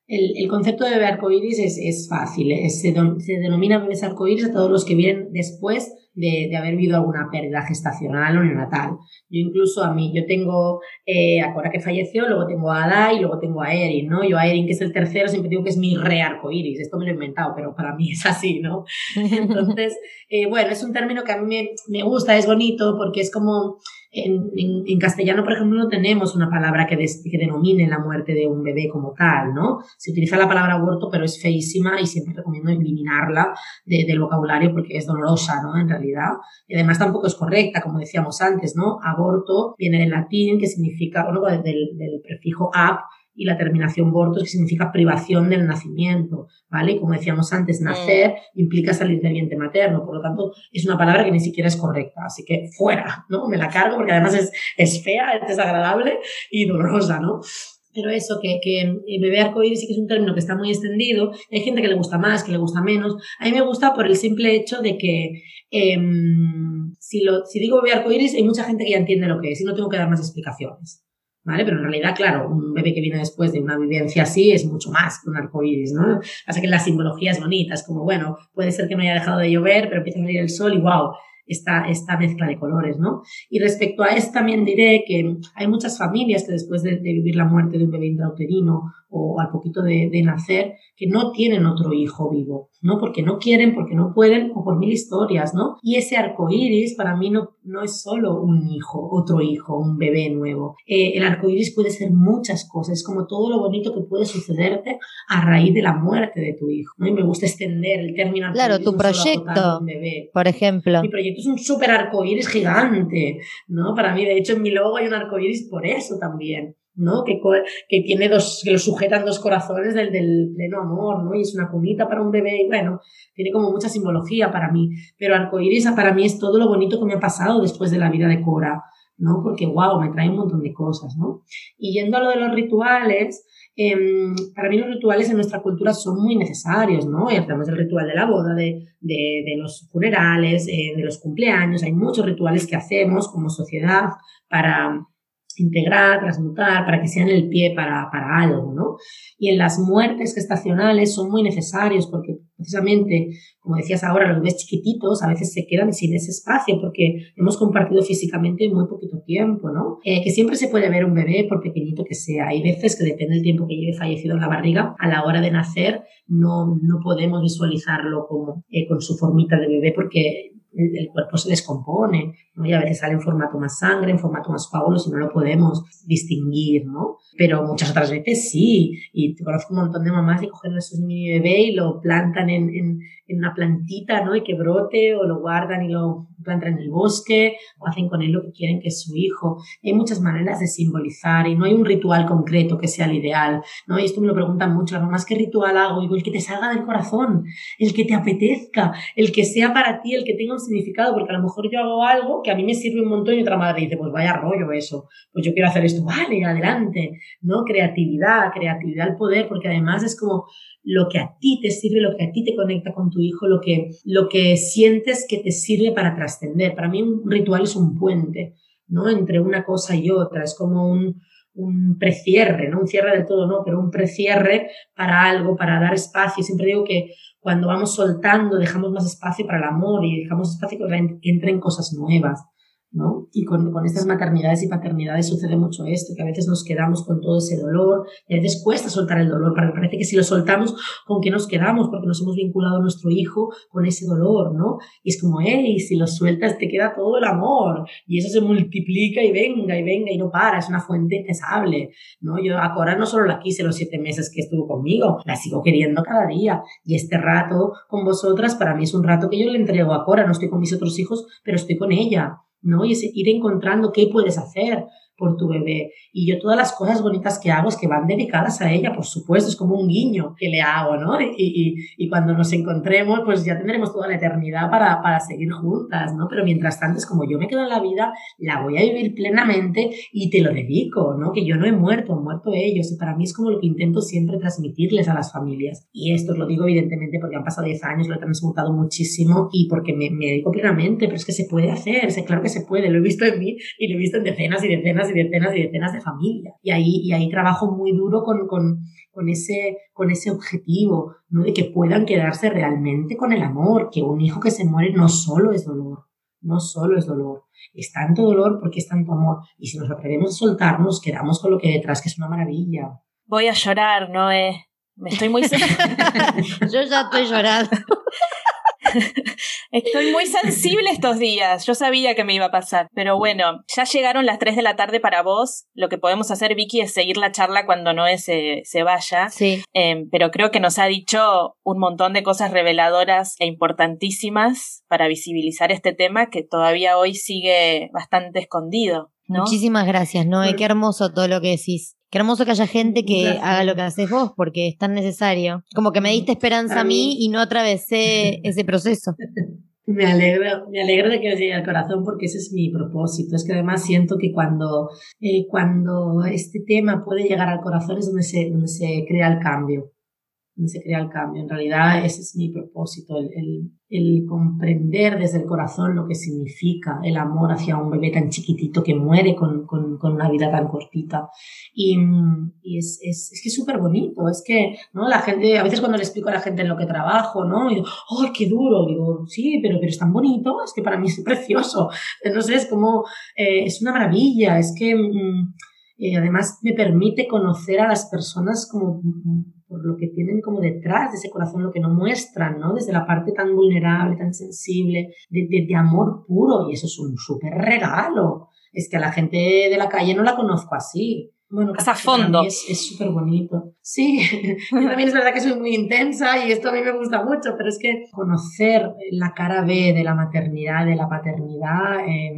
El, concepto de bebé arcoíris es, es fácil, se, denomina bebés arcoíris a todos los que vienen después de, haber vivido alguna pérdida gestacional o neonatal. Yo incluso a mí, yo tengo eh, a Cora que falleció, luego tengo a Ada y luego tengo a Erin, ¿no? Yo a Erin, que es el tercero, siempre digo que es mi re arcoíris, esto me lo he inventado, pero para mí es así, ¿no? Entonces, eh, bueno, es un término que a mí me, me gusta, es bonito, porque es como en, en, castellano, por ejemplo, no tenemos una palabra que, que, denomine la muerte de un bebé como tal, ¿no? Se utiliza la palabra aborto, pero es feísima y siempre recomiendo eliminarla del vocabulario porque es dolorosa, ¿no? En realidad. Y además tampoco es correcta, como decíamos antes, ¿no? Aborto viene del latín, que significa, bueno, del, del prefijo ab, y la terminación bortos, que significa privación del nacimiento, ¿vale? Y como decíamos antes, nacer mm. implica salir del vientre materno, por lo tanto, es una palabra que ni siquiera es correcta, así que fuera, ¿no? Me la cargo porque además es, fea, es desagradable y dolorosa, ¿no? Pero eso, que, que eh, bebé arcoíris sí que es un término que está muy extendido. Hay gente que le gusta más, que le gusta menos. A mí me gusta por el simple hecho de que em, si, lo, si digo bebé arcoíris, hay mucha gente que ya entiende lo que es y no tengo que dar más explicaciones. ¿Vale? Pero en realidad, claro, un bebé que viene después de una vivencia así es mucho más que un arcoíris, ¿no? Así que la simbología es bonita, es como, bueno, puede ser que no haya dejado de llover, pero empieza a salir el sol y wow, esta, esta mezcla de colores, ¿no? Y respecto a esto también diré que hay muchas familias que después de, de vivir la muerte de un bebé intrauterino o al poquito de, nacer que no tienen otro hijo vivo, ¿no? Porque no quieren, porque no pueden o por mil historias, ¿no? Y ese arco iris para mí no, no es solo un hijo, otro hijo, un bebé nuevo. Eh, el arco iris puede ser muchas cosas, es como todo lo bonito que puede sucederte a raíz de la muerte de tu hijo, ¿no? Y me gusta extender el término Claro, tu proyecto, por ejemplo. Mi proyecto es un súper arco iris gigante, ¿no? Para mí, de hecho, en mi logo hay un arco iris por eso también. ¿No? Que, que tiene dos, que lo sujetan dos corazones del, del pleno amor, ¿no? Y es una cunita para un bebé, y bueno, tiene como mucha simbología para mí. Pero arcoíris para mí es todo lo bonito que me ha pasado después de la vida de Cora, ¿no? Porque, wow, me trae un montón de cosas, ¿no? Y yendo a lo de los rituales, em, para mí los rituales en nuestra cultura son muy necesarios, ¿no? Ya tenemos el ritual de la boda, de, de, de los funerales, eh, de los cumpleaños, hay muchos rituales que hacemos como sociedad para integrar, transmutar, para que sean el pie para, para algo, ¿no? Y en las muertes gestacionales son muy necesarios porque precisamente, como decías ahora, los bebés chiquititos a veces se quedan sin ese espacio porque hemos compartido físicamente muy poquito tiempo, ¿no? Eh, que siempre se puede ver un bebé por pequeñito que sea. Hay veces que depende del tiempo que lleve fallecido en la barriga, a la hora de nacer no, no podemos visualizarlo como eh, con su formita de bebé porque el, cuerpo se descompone, ¿no? Y a veces sale en formato más sangre, en formato más coágulos y no lo podemos distinguir, ¿no? Pero muchas otras veces sí. Y te conozco un montón de mamás que cogen a su mini bebé y lo plantan en, en, en una plantita, ¿no? Y que brote o lo guardan y lo plantan en el bosque o hacen con él lo que quieren que es su hijo. Hay muchas maneras de simbolizar y no hay un ritual concreto que sea el ideal, ¿no? Y esto me lo preguntan mucho las mamás, ¿qué ritual hago? Digo, el que te salga del corazón, el que te apetezca, el que sea para ti, el que tenga significado, porque a lo mejor yo hago algo que a mí me sirve un montón y otra madre dice, pues vaya rollo eso, pues yo quiero hacer esto, vale, adelante, ¿no? Creatividad, creatividad al poder, porque además es como lo que a ti te sirve, lo que a ti te conecta con tu hijo, lo que, lo que sientes que te sirve para trascender. Para mí un ritual es un puente, ¿no? Entre una cosa y otra, es como un, un precierre, no un cierre del todo, no, pero un precierre para algo, para dar espacio. Siempre digo que cuando vamos soltando dejamos más espacio para el amor y dejamos espacio para que entren cosas nuevas. ¿No? Y con, con, estas maternidades y paternidades sucede mucho esto, que a veces nos quedamos con todo ese dolor y a veces cuesta soltar el dolor, porque parece que si lo soltamos, ¿con qué nos quedamos? Porque nos hemos vinculado a nuestro hijo con ese dolor, ¿no? Y es como, hey, si lo sueltas te queda todo el amor y eso se multiplica y venga y venga y no para, es una fuente intesable, ¿no? Yo a Cora no solo la quise los siete meses que estuvo conmigo, la sigo queriendo cada día y este rato con vosotras para mí es un rato que yo le entrego a Cora, no estoy con mis otros hijos, pero estoy con ella ¿no? Y es ir encontrando qué puedes hacer, por tu bebé. Y yo todas las cosas bonitas que hago es que van dedicadas a ella, por supuesto, es como un guiño que le hago, ¿no? Y, y, y cuando nos encontremos, pues ya tendremos toda la eternidad para, para seguir juntas, ¿no? Pero mientras tanto es como yo me quedo en la vida, la voy a vivir plenamente y te lo dedico, ¿no? Que yo no he muerto, han muerto ellos. Y para mí es como lo que intento siempre transmitirles a las familias. Y esto os lo digo evidentemente porque han pasado 10 años, lo he transmutado muchísimo y porque me, me dedico plenamente, pero es que se puede hacer, claro que se puede, lo he visto en mí y lo he visto en decenas y decenas y decenas y decenas de familias. Y ahí, y ahí trabajo muy duro con, con, con, ese, con ese objetivo, ¿no? De que puedan quedarse realmente con el amor, que un hijo que se muere no solo es dolor, no solo es dolor, es tanto dolor porque es tanto amor. Y si nos atrevemos a soltarnos, quedamos con lo que detrás, que es una maravilla. Voy a llorar, Noé. Me estoy muy... Yo ya estoy llorando. Estoy muy sensible estos días. Yo sabía que me iba a pasar. Pero bueno, ya llegaron las 3 de la tarde para vos. Lo que podemos hacer, Vicky, es seguir la charla cuando Noé se, se vaya. Sí. Em, pero creo que nos ha dicho un montón de cosas reveladoras e importantísimas para visibilizar este tema que todavía hoy sigue bastante escondido. Muchísimas gracias, Noé. Qué hermoso todo lo que decís. Qué hermoso que haya gente que haga lo que haces vos, porque es tan necesario. Como que me diste esperanza a mí, y no atravesé ese proceso. Me alegro, me alegro de que os llegue al corazón porque ese es mi propósito. Es que además siento que cuando, eh, cuando este tema puede llegar al corazón es donde se, donde se crea el cambio donde se crea el cambio. En realidad ese es mi propósito, el, el, comprender desde el corazón lo que significa el amor hacia un bebé tan chiquitito que muere con, con, con una vida tan cortita. Y, y es, es, es, que es súper bonito, es que ¿no? la gente, a veces cuando le explico a la gente en lo que trabajo, ¿no? Y digo, ¡ay, qué duro! Digo, sí, pero, pero es tan bonito, es que para mí es precioso. No sé, es como, eh, es una maravilla, es que... Mm, eh, además me permite conocer a las personas como por lo que tienen como detrás de ese corazón, lo que no muestran, ¿no? Desde la parte tan vulnerable, tan sensible, de, de, amor puro, y eso es un súper regalo. Es que a la gente de la calle no la conozco así. Bueno, a fondo. Es súper bonito. Sí, también es verdad que soy muy intensa y esto a mí me gusta mucho, pero es que conocer la cara B de la maternidad, de la paternidad, eh,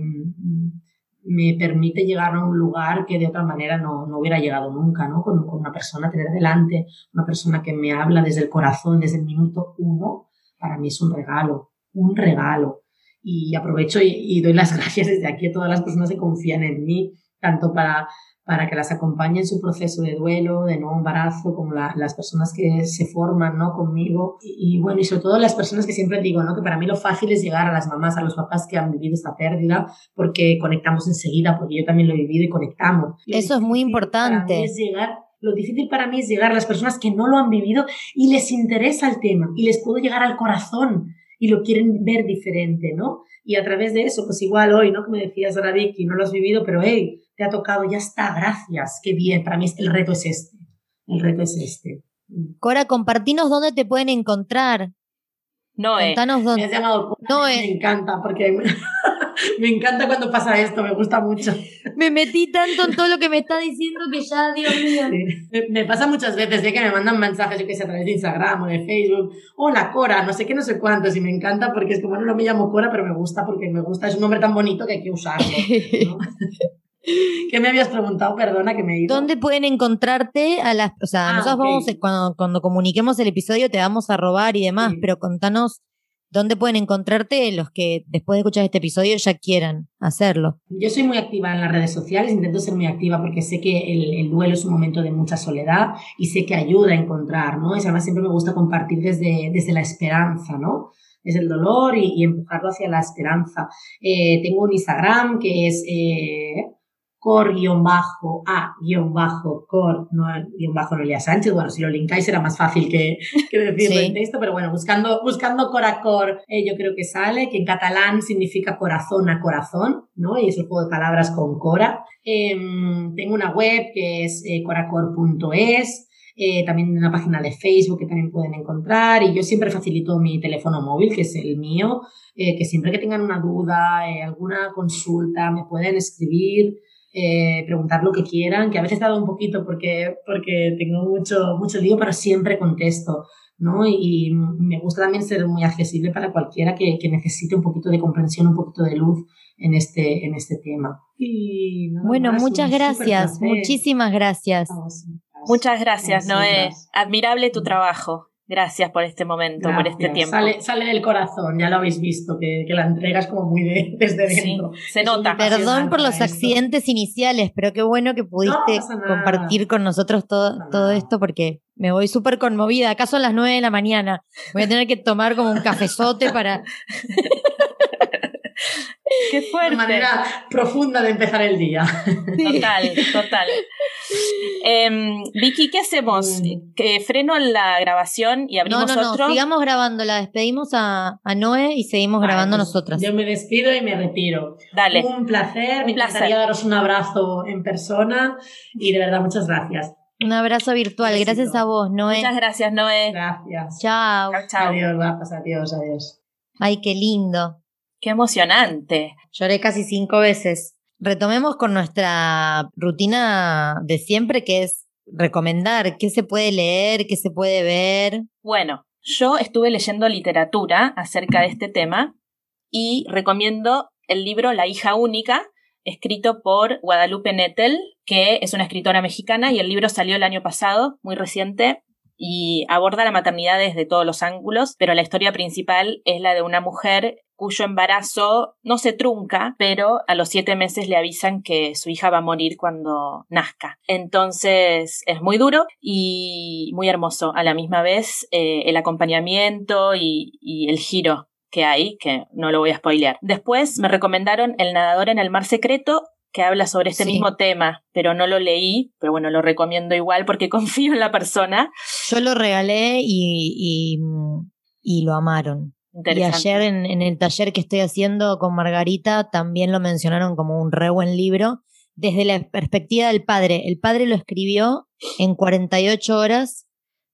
me permite llegar a un lugar que de otra manera no, no hubiera llegado nunca, ¿no? Con, con, una persona, tener delante una persona que me habla desde el corazón, desde el minuto uno, para mí es un regalo, un regalo. Y aprovecho y, y doy las gracias desde aquí a todas las personas que confían en mí, tanto para para que las acompañe en su proceso de duelo, de nuevo embarazo, como las personas que se forman ¿no? conmigo. Y, bueno, y sobre todo las personas que siempre digo, ¿no? que para mí lo fácil es llegar a las mamás, a los papás que han vivido esta pérdida, porque conectamos enseguida, porque yo también lo he vivido y conectamos. Eso es muy importante. es llegar lo difícil para mí es llegar a las personas que no lo han vivido y les interesa el tema y les puedo llegar al corazón y lo quieren ver diferente, ¿no? Y a través de eso, pues igual hoy, ¿no? Me decías ahora, Vicky, no lo has vivido, pero hey, te ha tocado, ya está, gracias, qué bien. Para mí el reto es este. El reto es este. Cora, compartinos dónde te pueden encontrar. No, Contanos dónde. Me has llamado Me encanta, porque me encanta cuando pasa esto, me gusta mucho. Me metí tanto en todo lo que me está diciendo que ya, Dios mío. Me, pasa muchas veces, de que me mandan mensajes, yo que sé, a través de Instagram o de Facebook. Hola, Cora, no sé qué, no sé cuántos, y me encanta porque es como, bueno, no me llamo Cora, pero me gusta porque me gusta, es un nombre tan bonito que hay que usarlo. ¿Qué me habías preguntado? Perdona que me he ¿Dónde pueden encontrarte a las... O sea, ah, nosotros vamos, cuando, cuando comuniquemos el episodio te vamos a robar y demás, pero contanos dónde pueden encontrarte los que después de escuchar este episodio ya quieran hacerlo. Yo soy muy activa en las redes sociales, intento ser muy activa porque sé que el, el duelo es un momento de mucha soledad y sé que ayuda a encontrar, ¿no? Y además siempre me gusta compartir desde, desde la esperanza, ¿no? es el dolor y, empujarlo hacia la esperanza. Eh, tengo un Instagram que es eh, cor-a-cor, no guion bajo Noelia Sánchez. Bueno, si lo linkáis será más fácil que, que decirlo en texto, pero bueno, buscando, buscando cor a cor, eh, yo creo que sale, que en catalán significa corazón a corazón, ¿no? Y es el juego de palabras con Cora. Em, tengo una web que es eh, coracor.es. Eh, también una página de Facebook que también pueden encontrar y yo siempre facilito mi teléfono móvil, que es el mío, eh, que siempre que tengan una duda, eh, alguna consulta, me pueden escribir eh, preguntar lo que quieran, que a veces he dado un poquito porque, porque tengo mucho, mucho lío, pero siempre contesto. ¿no? Y, me gusta también ser muy accesible para cualquiera que, que, necesite un poquito de comprensión, un poquito de luz en este, en este tema. bueno, muchas gracias, muchísimas gracias. Muchas gracias, Noé. Admirable tu trabajo. Gracias por este momento, por este tiempo. Sale, sale, del corazón, ya lo habéis visto, que, la entrega es como muy de, desde dentro. se nota. Perdón por los accidentes iniciales, pero qué bueno que pudiste compartir con nosotros todo, todo esto porque me voy súper conmovida. Acá son las nueve de la mañana. Voy a tener que tomar como un cafezote para... Qué fuerte. Una manera profunda de empezar el día. Total, total. Em, Vicky, ¿qué hacemos? ¿Que freno la grabación y abrimos no, no, otro? No, sigamos grabando. La despedimos a, a Noé y seguimos grabando pues nosotras. Yo me despido y me retiro. Dale. Un placer. me encantaría daros un abrazo en persona y de verdad muchas gracias. Un abrazo virtual. Gracias a vos, Noé. Muchas gracias, Noé. Gracias. Chao. Chao, Adiós, guapas. Adiós, adiós. Ay, qué lindo. Qué emocionante. Lloré casi cinco veces. Retomemos con nuestra rutina de siempre, que es recomendar qué se puede leer, qué se puede ver. Bueno, yo estuve leyendo literatura acerca de este tema y recomiendo el libro La hija única, escrito por Guadalupe Nettel, que es una escritora mexicana y el libro salió el año pasado, muy reciente, y aborda la maternidad desde todos los ángulos, pero la historia principal es la de una mujer cuyo embarazo no se trunca, pero a los siete meses le avisan que su hija va a morir cuando nazca. Entonces es muy duro y muy hermoso a la misma vez eh, el acompañamiento y, y el giro que hay, que no lo voy a spoilear. Después me recomendaron El nadador en el mar secreto, que habla sobre este mismo tema, pero no lo leí, pero bueno, lo recomiendo igual porque confío en la persona. Yo lo regalé y, y, lo amaron. Y ayer en, en, el taller que estoy haciendo con Margarita también lo mencionaron como un re buen libro desde la perspectiva del padre. El padre lo escribió en 48 horas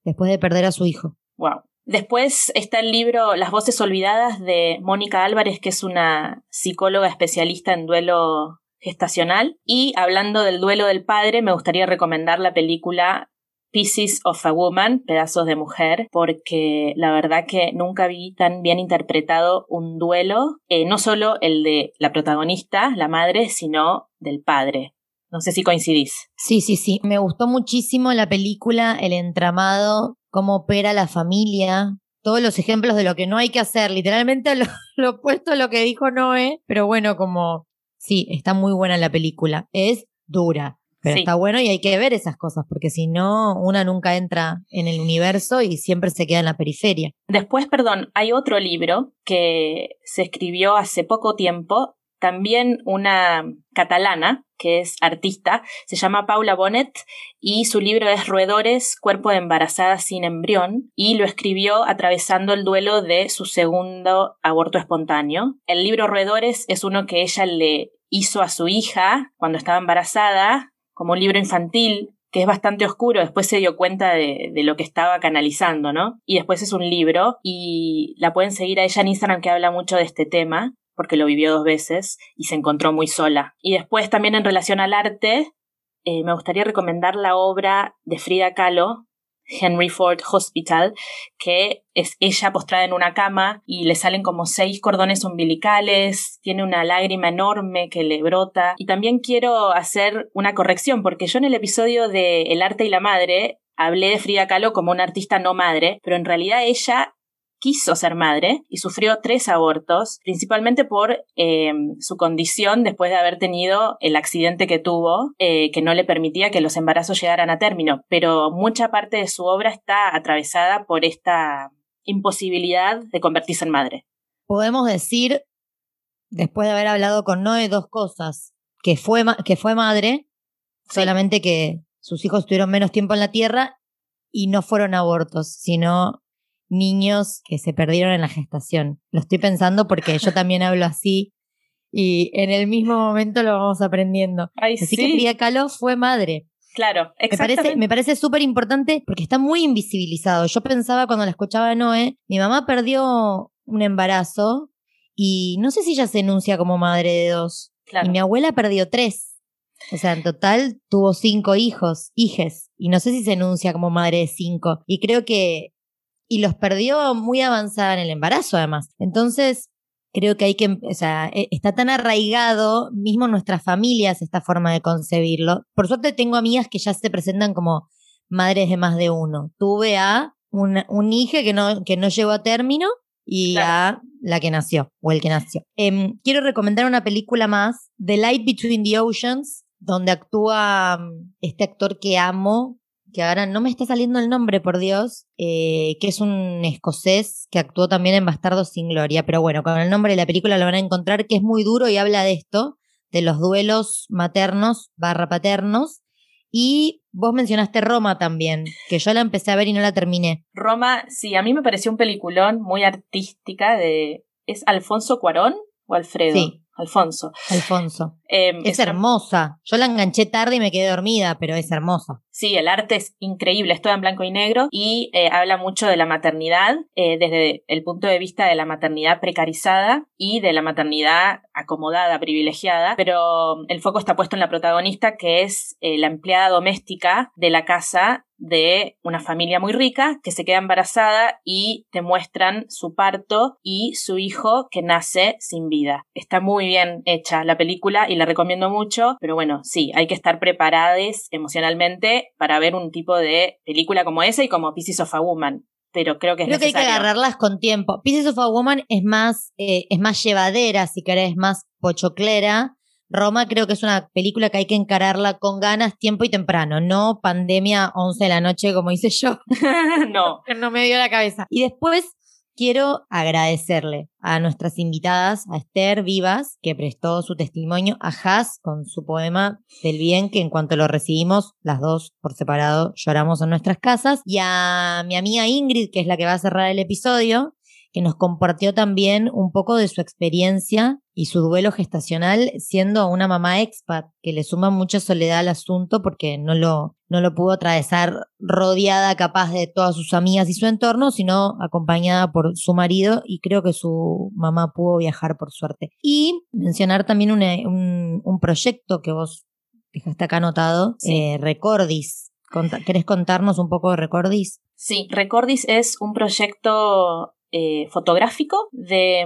después de perder a su hijo. Wow. Después está el libro Las voces olvidadas de Mónica Álvarez, que es una psicóloga especialista en duelo gestacional. Y hablando del duelo del padre, me gustaría recomendar la película Pieces of a Woman, Pedazos de Mujer, porque la verdad que nunca vi tan bien interpretado un duelo, eh, no solo el de la protagonista, la madre, sino del padre. No sé si coincidís. Sí, sí, sí. Me gustó muchísimo la película, el entramado, cómo opera la familia, todos los ejemplos de lo que no hay que hacer, literalmente lo, lo opuesto a lo que dijo Noé, pero bueno, como sí, está muy buena la película. Es dura, pero está bueno y hay que ver esas cosas, porque si no, una nunca entra en el universo y siempre se queda en la periferia. Después, perdón, hay otro libro que se escribió hace poco tiempo, también una catalana, que es artista, se llama Paula Bonet y su libro es Roedores, cuerpo de embarazada sin embrión y lo escribió atravesando el duelo de su segundo aborto espontáneo. El libro Roedores es uno que ella le hizo a su hija cuando estaba embarazada, como un libro infantil, que es bastante oscuro, después se dio cuenta de, lo que estaba canalizando, ¿no? Y después es un libro y la pueden seguir a ella en Instagram que habla mucho de este tema, porque lo vivió dos veces y se encontró muy sola. Y después también en relación al arte, eh, me gustaría recomendar la obra de Frida Kahlo, Henry Ford Hospital, que es ella postrada en una cama y le salen como seis cordones umbilicales, tiene una lágrima enorme que le brota. Y también quiero hacer una corrección, porque yo en el episodio de El arte y la madre hablé de Frida Kahlo como una artista no madre, pero en realidad ella quiso ser madre y sufrió tres abortos, principalmente por eh, su condición después de haber tenido el accidente que tuvo, eh, que no le permitía que los embarazos llegaran a término. Pero mucha parte de su obra está atravesada por esta imposibilidad de convertirse en madre. Podemos decir, después de haber hablado con Noé, dos cosas. Que fue, que fue madre, solamente que sus hijos tuvieron menos tiempo en la tierra y no fueron abortos, sino niños que se perdieron en la gestación. Lo estoy pensando porque yo también hablo así y en el mismo momento lo vamos aprendiendo. así que Frida Kahlo fue madre. Claro, exactamente. Me parece súper importante porque está muy invisibilizado. Yo pensaba cuando la escuchaba Noé, mi mamá perdió un embarazo y no sé si ella se enuncia como madre de dos. Y mi abuela perdió tres. O sea, en total tuvo cinco hijos, hijes, y no sé si se enuncia como madre de cinco. Y creo que y los perdió muy avanzada en el embarazo además. Entonces, creo que hay que, o sea, e, está tan arraigado, mismo en nuestras familias, esta forma de concebirlo. Por suerte tengo amigas que ya se presentan como madres de más de uno. Tuve a un, un hijo que no, que no llegó a término y a la que nació, o el que nació. Em, quiero recomendar una película más, The Light Between the Oceans, donde actúa mm, este actor que amo, que ahora no me está saliendo el nombre, por Dios, eh, que es un escocés que actuó también en Bastardos sin Gloria, pero bueno, con el nombre de la película lo van a encontrar, que es muy duro y habla de esto, de los duelos maternos barra paternos, y vos mencionaste Roma también, que yo la empecé a ver y no la terminé. Roma, sí, a mí me pareció un peliculón muy artística de... ¿Es Alfonso Cuarón o Alfredo? Sí. Alfonso. Alfonso. Em, Es hermosa. Yo la enganché tarde y me quedé dormida, pero es hermosa. Sí, el arte es increíble, es todo en blanco y negro y eh, habla mucho de la maternidad eh, desde el punto de vista de la maternidad precarizada y de la maternidad acomodada, privilegiada, pero el foco está puesto en la protagonista que es eh, la empleada doméstica de la casa de una familia muy rica que se queda embarazada y te muestran su parto y su hijo que nace sin vida. Está muy bien hecha la película y la recomiendo mucho, pero bueno, sí, hay que estar preparados emocionalmente para ver un tipo de película como esa y como Pieces of a Woman. Pero creo que es Creo que hay que agarrarlas con tiempo. Pieces of a Woman es más, eh, es más llevadera, si querés, más pochoclera. Roma creo que es una película que hay que encararla con ganas, tiempo y temprano, no pandemia 11 de la noche como hice yo, no. que no me dio la cabeza. Y después quiero agradecerle a nuestras invitadas, a Esther Vivas, que prestó su testimonio, a Haas con su poema del bien, que en cuanto lo recibimos, las dos por separado lloramos en nuestras casas, y a mi amiga Ingrid, que es la que va a cerrar el episodio, que nos compartió también un poco de su experiencia y su duelo gestacional siendo una mamá expat, que le suma mucha soledad al asunto porque no lo, no lo pudo atravesar rodeada capaz de todas sus amigas y su entorno, sino acompañada por su marido y creo que su mamá pudo viajar por suerte. Y mencionar también una- un, un proyecto que vos dejaste acá anotado, Sí. eh, Recordis. Conta- ¿Querés contarnos un poco de Recordis? Sí, Recordis es un proyecto eh, fotográfico de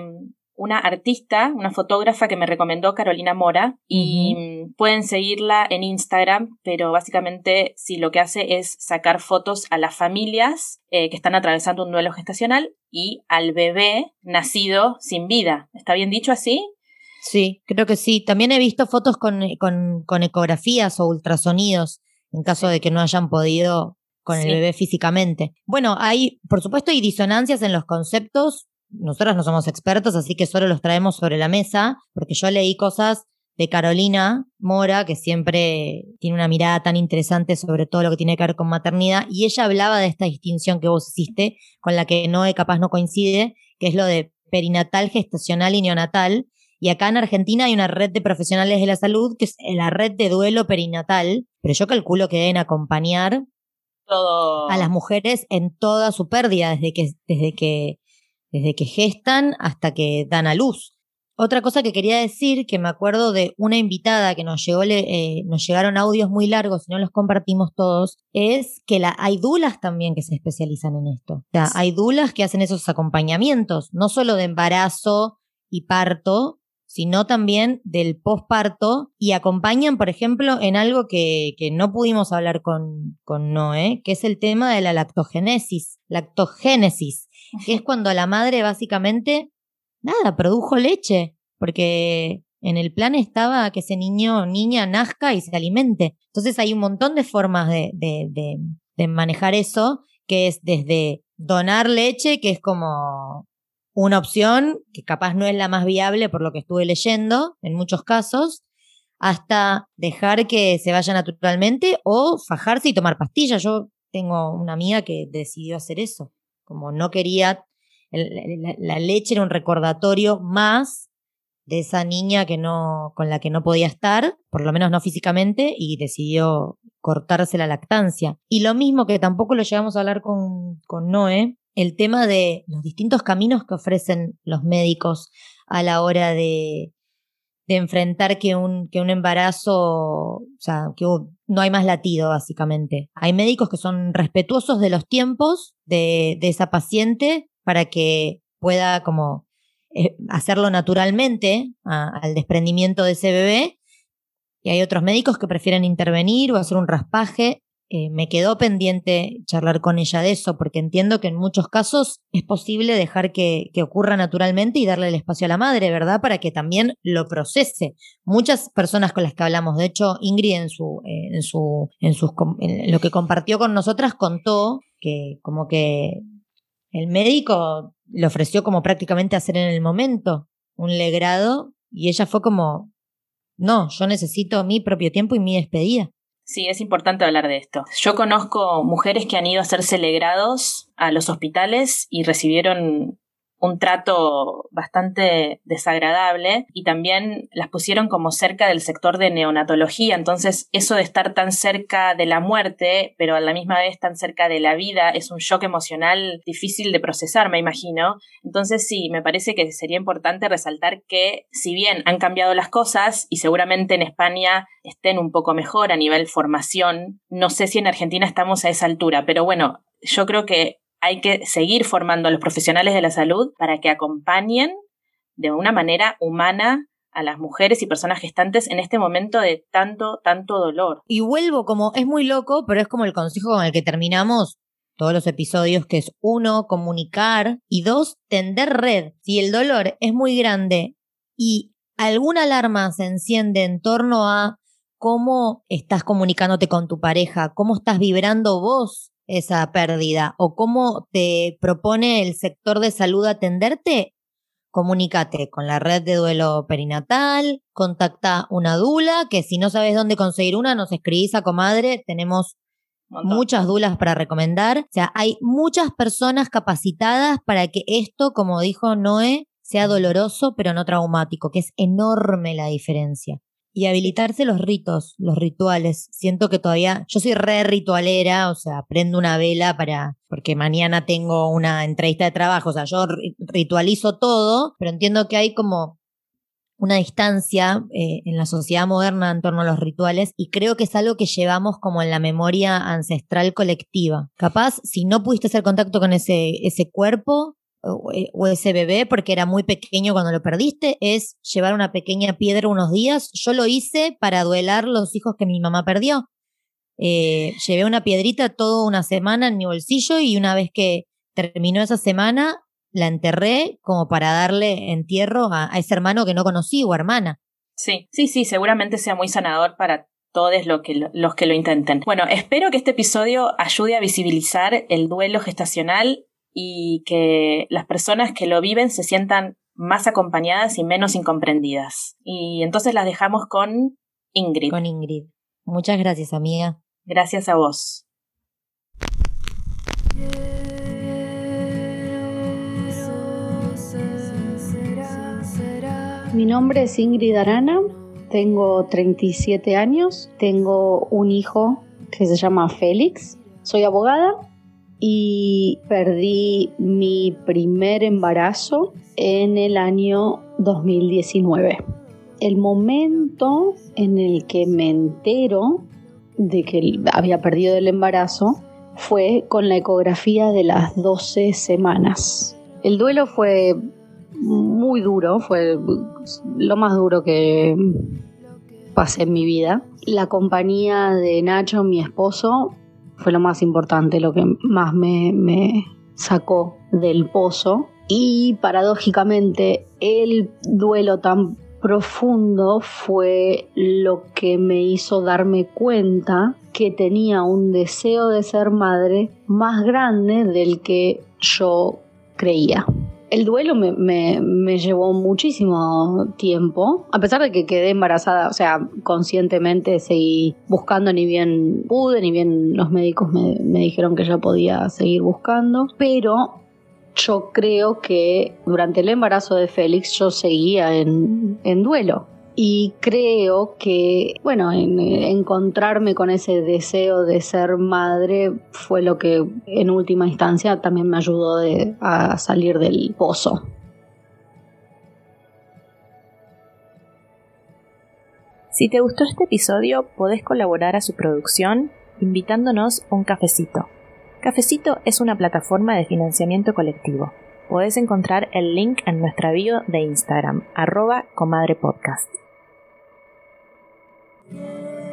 una artista, una fotógrafa que me recomendó Carolina Mora y pueden seguirla en Instagram, pero básicamente sí lo que hace es sacar fotos a las familias eh, que están atravesando un duelo gestacional y al bebé nacido sin vida. ¿Está bien dicho así? Sí, creo que sí. También he visto fotos con, con, con ecografías o ultrasonidos en caso de que no hayan podido con el bebé físicamente. Bueno, hay, por supuesto, hay disonancias en los conceptos. Nosotras no somos expertos, así que solo los traemos sobre la mesa, porque yo leí cosas de Carolina Mora, que siempre tiene una mirada tan interesante sobre todo lo que tiene que ver con maternidad, y ella hablaba de esta distinción que vos hiciste, con la que Noé capaz no coincide, que es lo de perinatal, gestacional y neonatal, y acá en Argentina hay una red de profesionales de la salud, que es la red de duelo perinatal, pero yo calculo que deben acompañar Todo. a las mujeres en toda su pérdida, desde que, desde que, desde que gestan hasta que dan a luz. Otra cosa que quería decir, que me acuerdo de una invitada que nos llegó, le- eh, nos llegaron audios muy largos y no los compartimos todos, es que la, hay dulas también que se especializan en esto. O sea, hay dulas que hacen esos acompañamientos, no solo de embarazo y parto, sino también del posparto y acompañan, por ejemplo, en algo que, que no pudimos hablar con, con Noé, que es el tema de la lactogénesis, lactogénesis, es cuando la madre básicamente, nada, produjo leche, porque en el plan estaba que ese niño niña nazca y se alimente. Entonces hay un montón de formas de, de, de, de manejar eso, que es desde donar leche, que es como una opción que capaz no es la más viable por lo que estuve leyendo en muchos casos, hasta dejar que se vaya naturalmente o fajarse y tomar pastillas. Yo tengo una amiga que decidió hacer eso, como no quería, la, la leche era un recordatorio más de esa niña que no, con la que no podía estar, por lo menos no físicamente, y decidió cortarse la lactancia. Y lo mismo que tampoco lo llegamos a hablar con, con Noé, el tema de los distintos caminos que ofrecen los médicos a la hora de, de enfrentar que un, que un embarazo, o sea, que no hay más latido, básicamente. Hay médicos que son respetuosos de los tiempos de, de esa paciente para que pueda como eh, hacerlo naturalmente al desprendimiento de ese bebé. Y hay otros médicos que prefieren intervenir o hacer un raspaje. Eh, me quedó pendiente charlar con ella de eso, porque entiendo que en muchos casos es posible dejar que, ocurra naturalmente y darle el espacio a la madre, ¿verdad? Para que también lo procese. Muchas personas con las que hablamos, de hecho, Ingrid en su, eh, en su, en sus, lo que compartió con nosotras contó que como que el médico le ofreció como prácticamente hacer en el momento un legrado y ella fue como, no, yo necesito mi propio tiempo y mi despedida. Sí, es importante hablar de esto. Yo conozco mujeres que han ido a hacerse legrados a los hospitales y recibieron un trato bastante desagradable y también las pusieron como cerca del sector de neonatología. Entonces, eso de estar tan cerca de la muerte, pero a la misma vez tan cerca de la vida, es un shock emocional difícil de procesar, me imagino. Entonces, sí, me parece que sería importante resaltar que si bien han cambiado las cosas y seguramente en España estén un poco mejor a nivel formación, no sé si en Argentina estamos a esa altura, pero bueno, yo creo que hay que seguir formando a los profesionales de la salud para que acompañen de una manera humana a las mujeres y personas gestantes en este momento de tanto, tanto dolor. Y vuelvo como, es muy loco, pero es como el consejo con el que terminamos todos los episodios, que es uno, comunicar y dos, tender red. Si el dolor es muy grande y alguna alarma se enciende en torno a cómo estás comunicándote con tu pareja, cómo estás vibrando vos esa pérdida o cómo te propone el sector de salud atenderte, comunícate con la red de duelo perinatal, contacta una dula, que si no sabes dónde conseguir una, nos escribís a comadre, tenemos muchas dulas para recomendar. O sea, hay muchas personas capacitadas para que esto, como dijo Noé, sea doloroso pero no traumático, que es enorme la diferencia y habilitarse los ritos, los rituales. Siento que todavía, yo soy re ritualera, o sea, prendo una vela para, porque mañana tengo una entrevista de trabajo, o sea, yo ritualizo todo, pero entiendo que hay como una distancia eh, en la sociedad moderna en torno a los rituales y creo que es algo que llevamos como en la memoria ancestral colectiva. Capaz, si no pudiste hacer contacto con ese, ese cuerpo, o ese bebé porque era muy pequeño cuando lo perdiste es llevar una pequeña piedra unos días. Yo lo hice para duelar los hijos que mi mamá perdió. Eh, llevé una piedrita toda una semana en mi bolsillo y una vez que terminó esa semana la enterré como para darle entierro a, ese hermano que no conocí o hermana. Sí, sí, sí, seguramente sea muy sanador para todos lo que, los que lo intenten. Bueno, espero que este episodio ayude a visibilizar el duelo gestacional y que las personas que lo viven se sientan más acompañadas y menos incomprendidas. Y entonces las dejamos con Ingrid. Con Ingrid. Muchas gracias, amiga. Gracias a vos. Mi nombre es Ingrid Arana, tengo 37 años, tengo un hijo que se llama Félix, soy abogada y perdí mi primer embarazo en el año 2019. El momento en el que me entero de que había perdido el embarazo fue con la ecografía de las 12 semanas. El duelo fue muy duro, fue lo más duro que pasé en mi vida. La compañía de Nacho, mi esposo, fue lo más importante, lo que más me, sacó del pozo. Y paradójicamente el duelo tan profundo fue lo que me hizo darme cuenta que tenía un deseo de ser madre más grande del que yo creía el duelo me, llevó muchísimo tiempo, a pesar de que quedé embarazada, o sea, conscientemente seguí buscando ni bien pude, ni bien los médicos me, dijeron que ya podía seguir buscando, pero yo creo que durante el embarazo de Félix yo seguía en, en duelo y creo que, bueno, encontrarme con ese deseo de ser madre fue lo que en última instancia también me ayudó a salir del pozo. Si te gustó este episodio, podés colaborar a su producción invitándonos a un cafecito. Cafecito es una plataforma de financiamiento colectivo. Podés encontrar el link en nuestra bio de Instagram, arroba comadrepodcast. Yeah.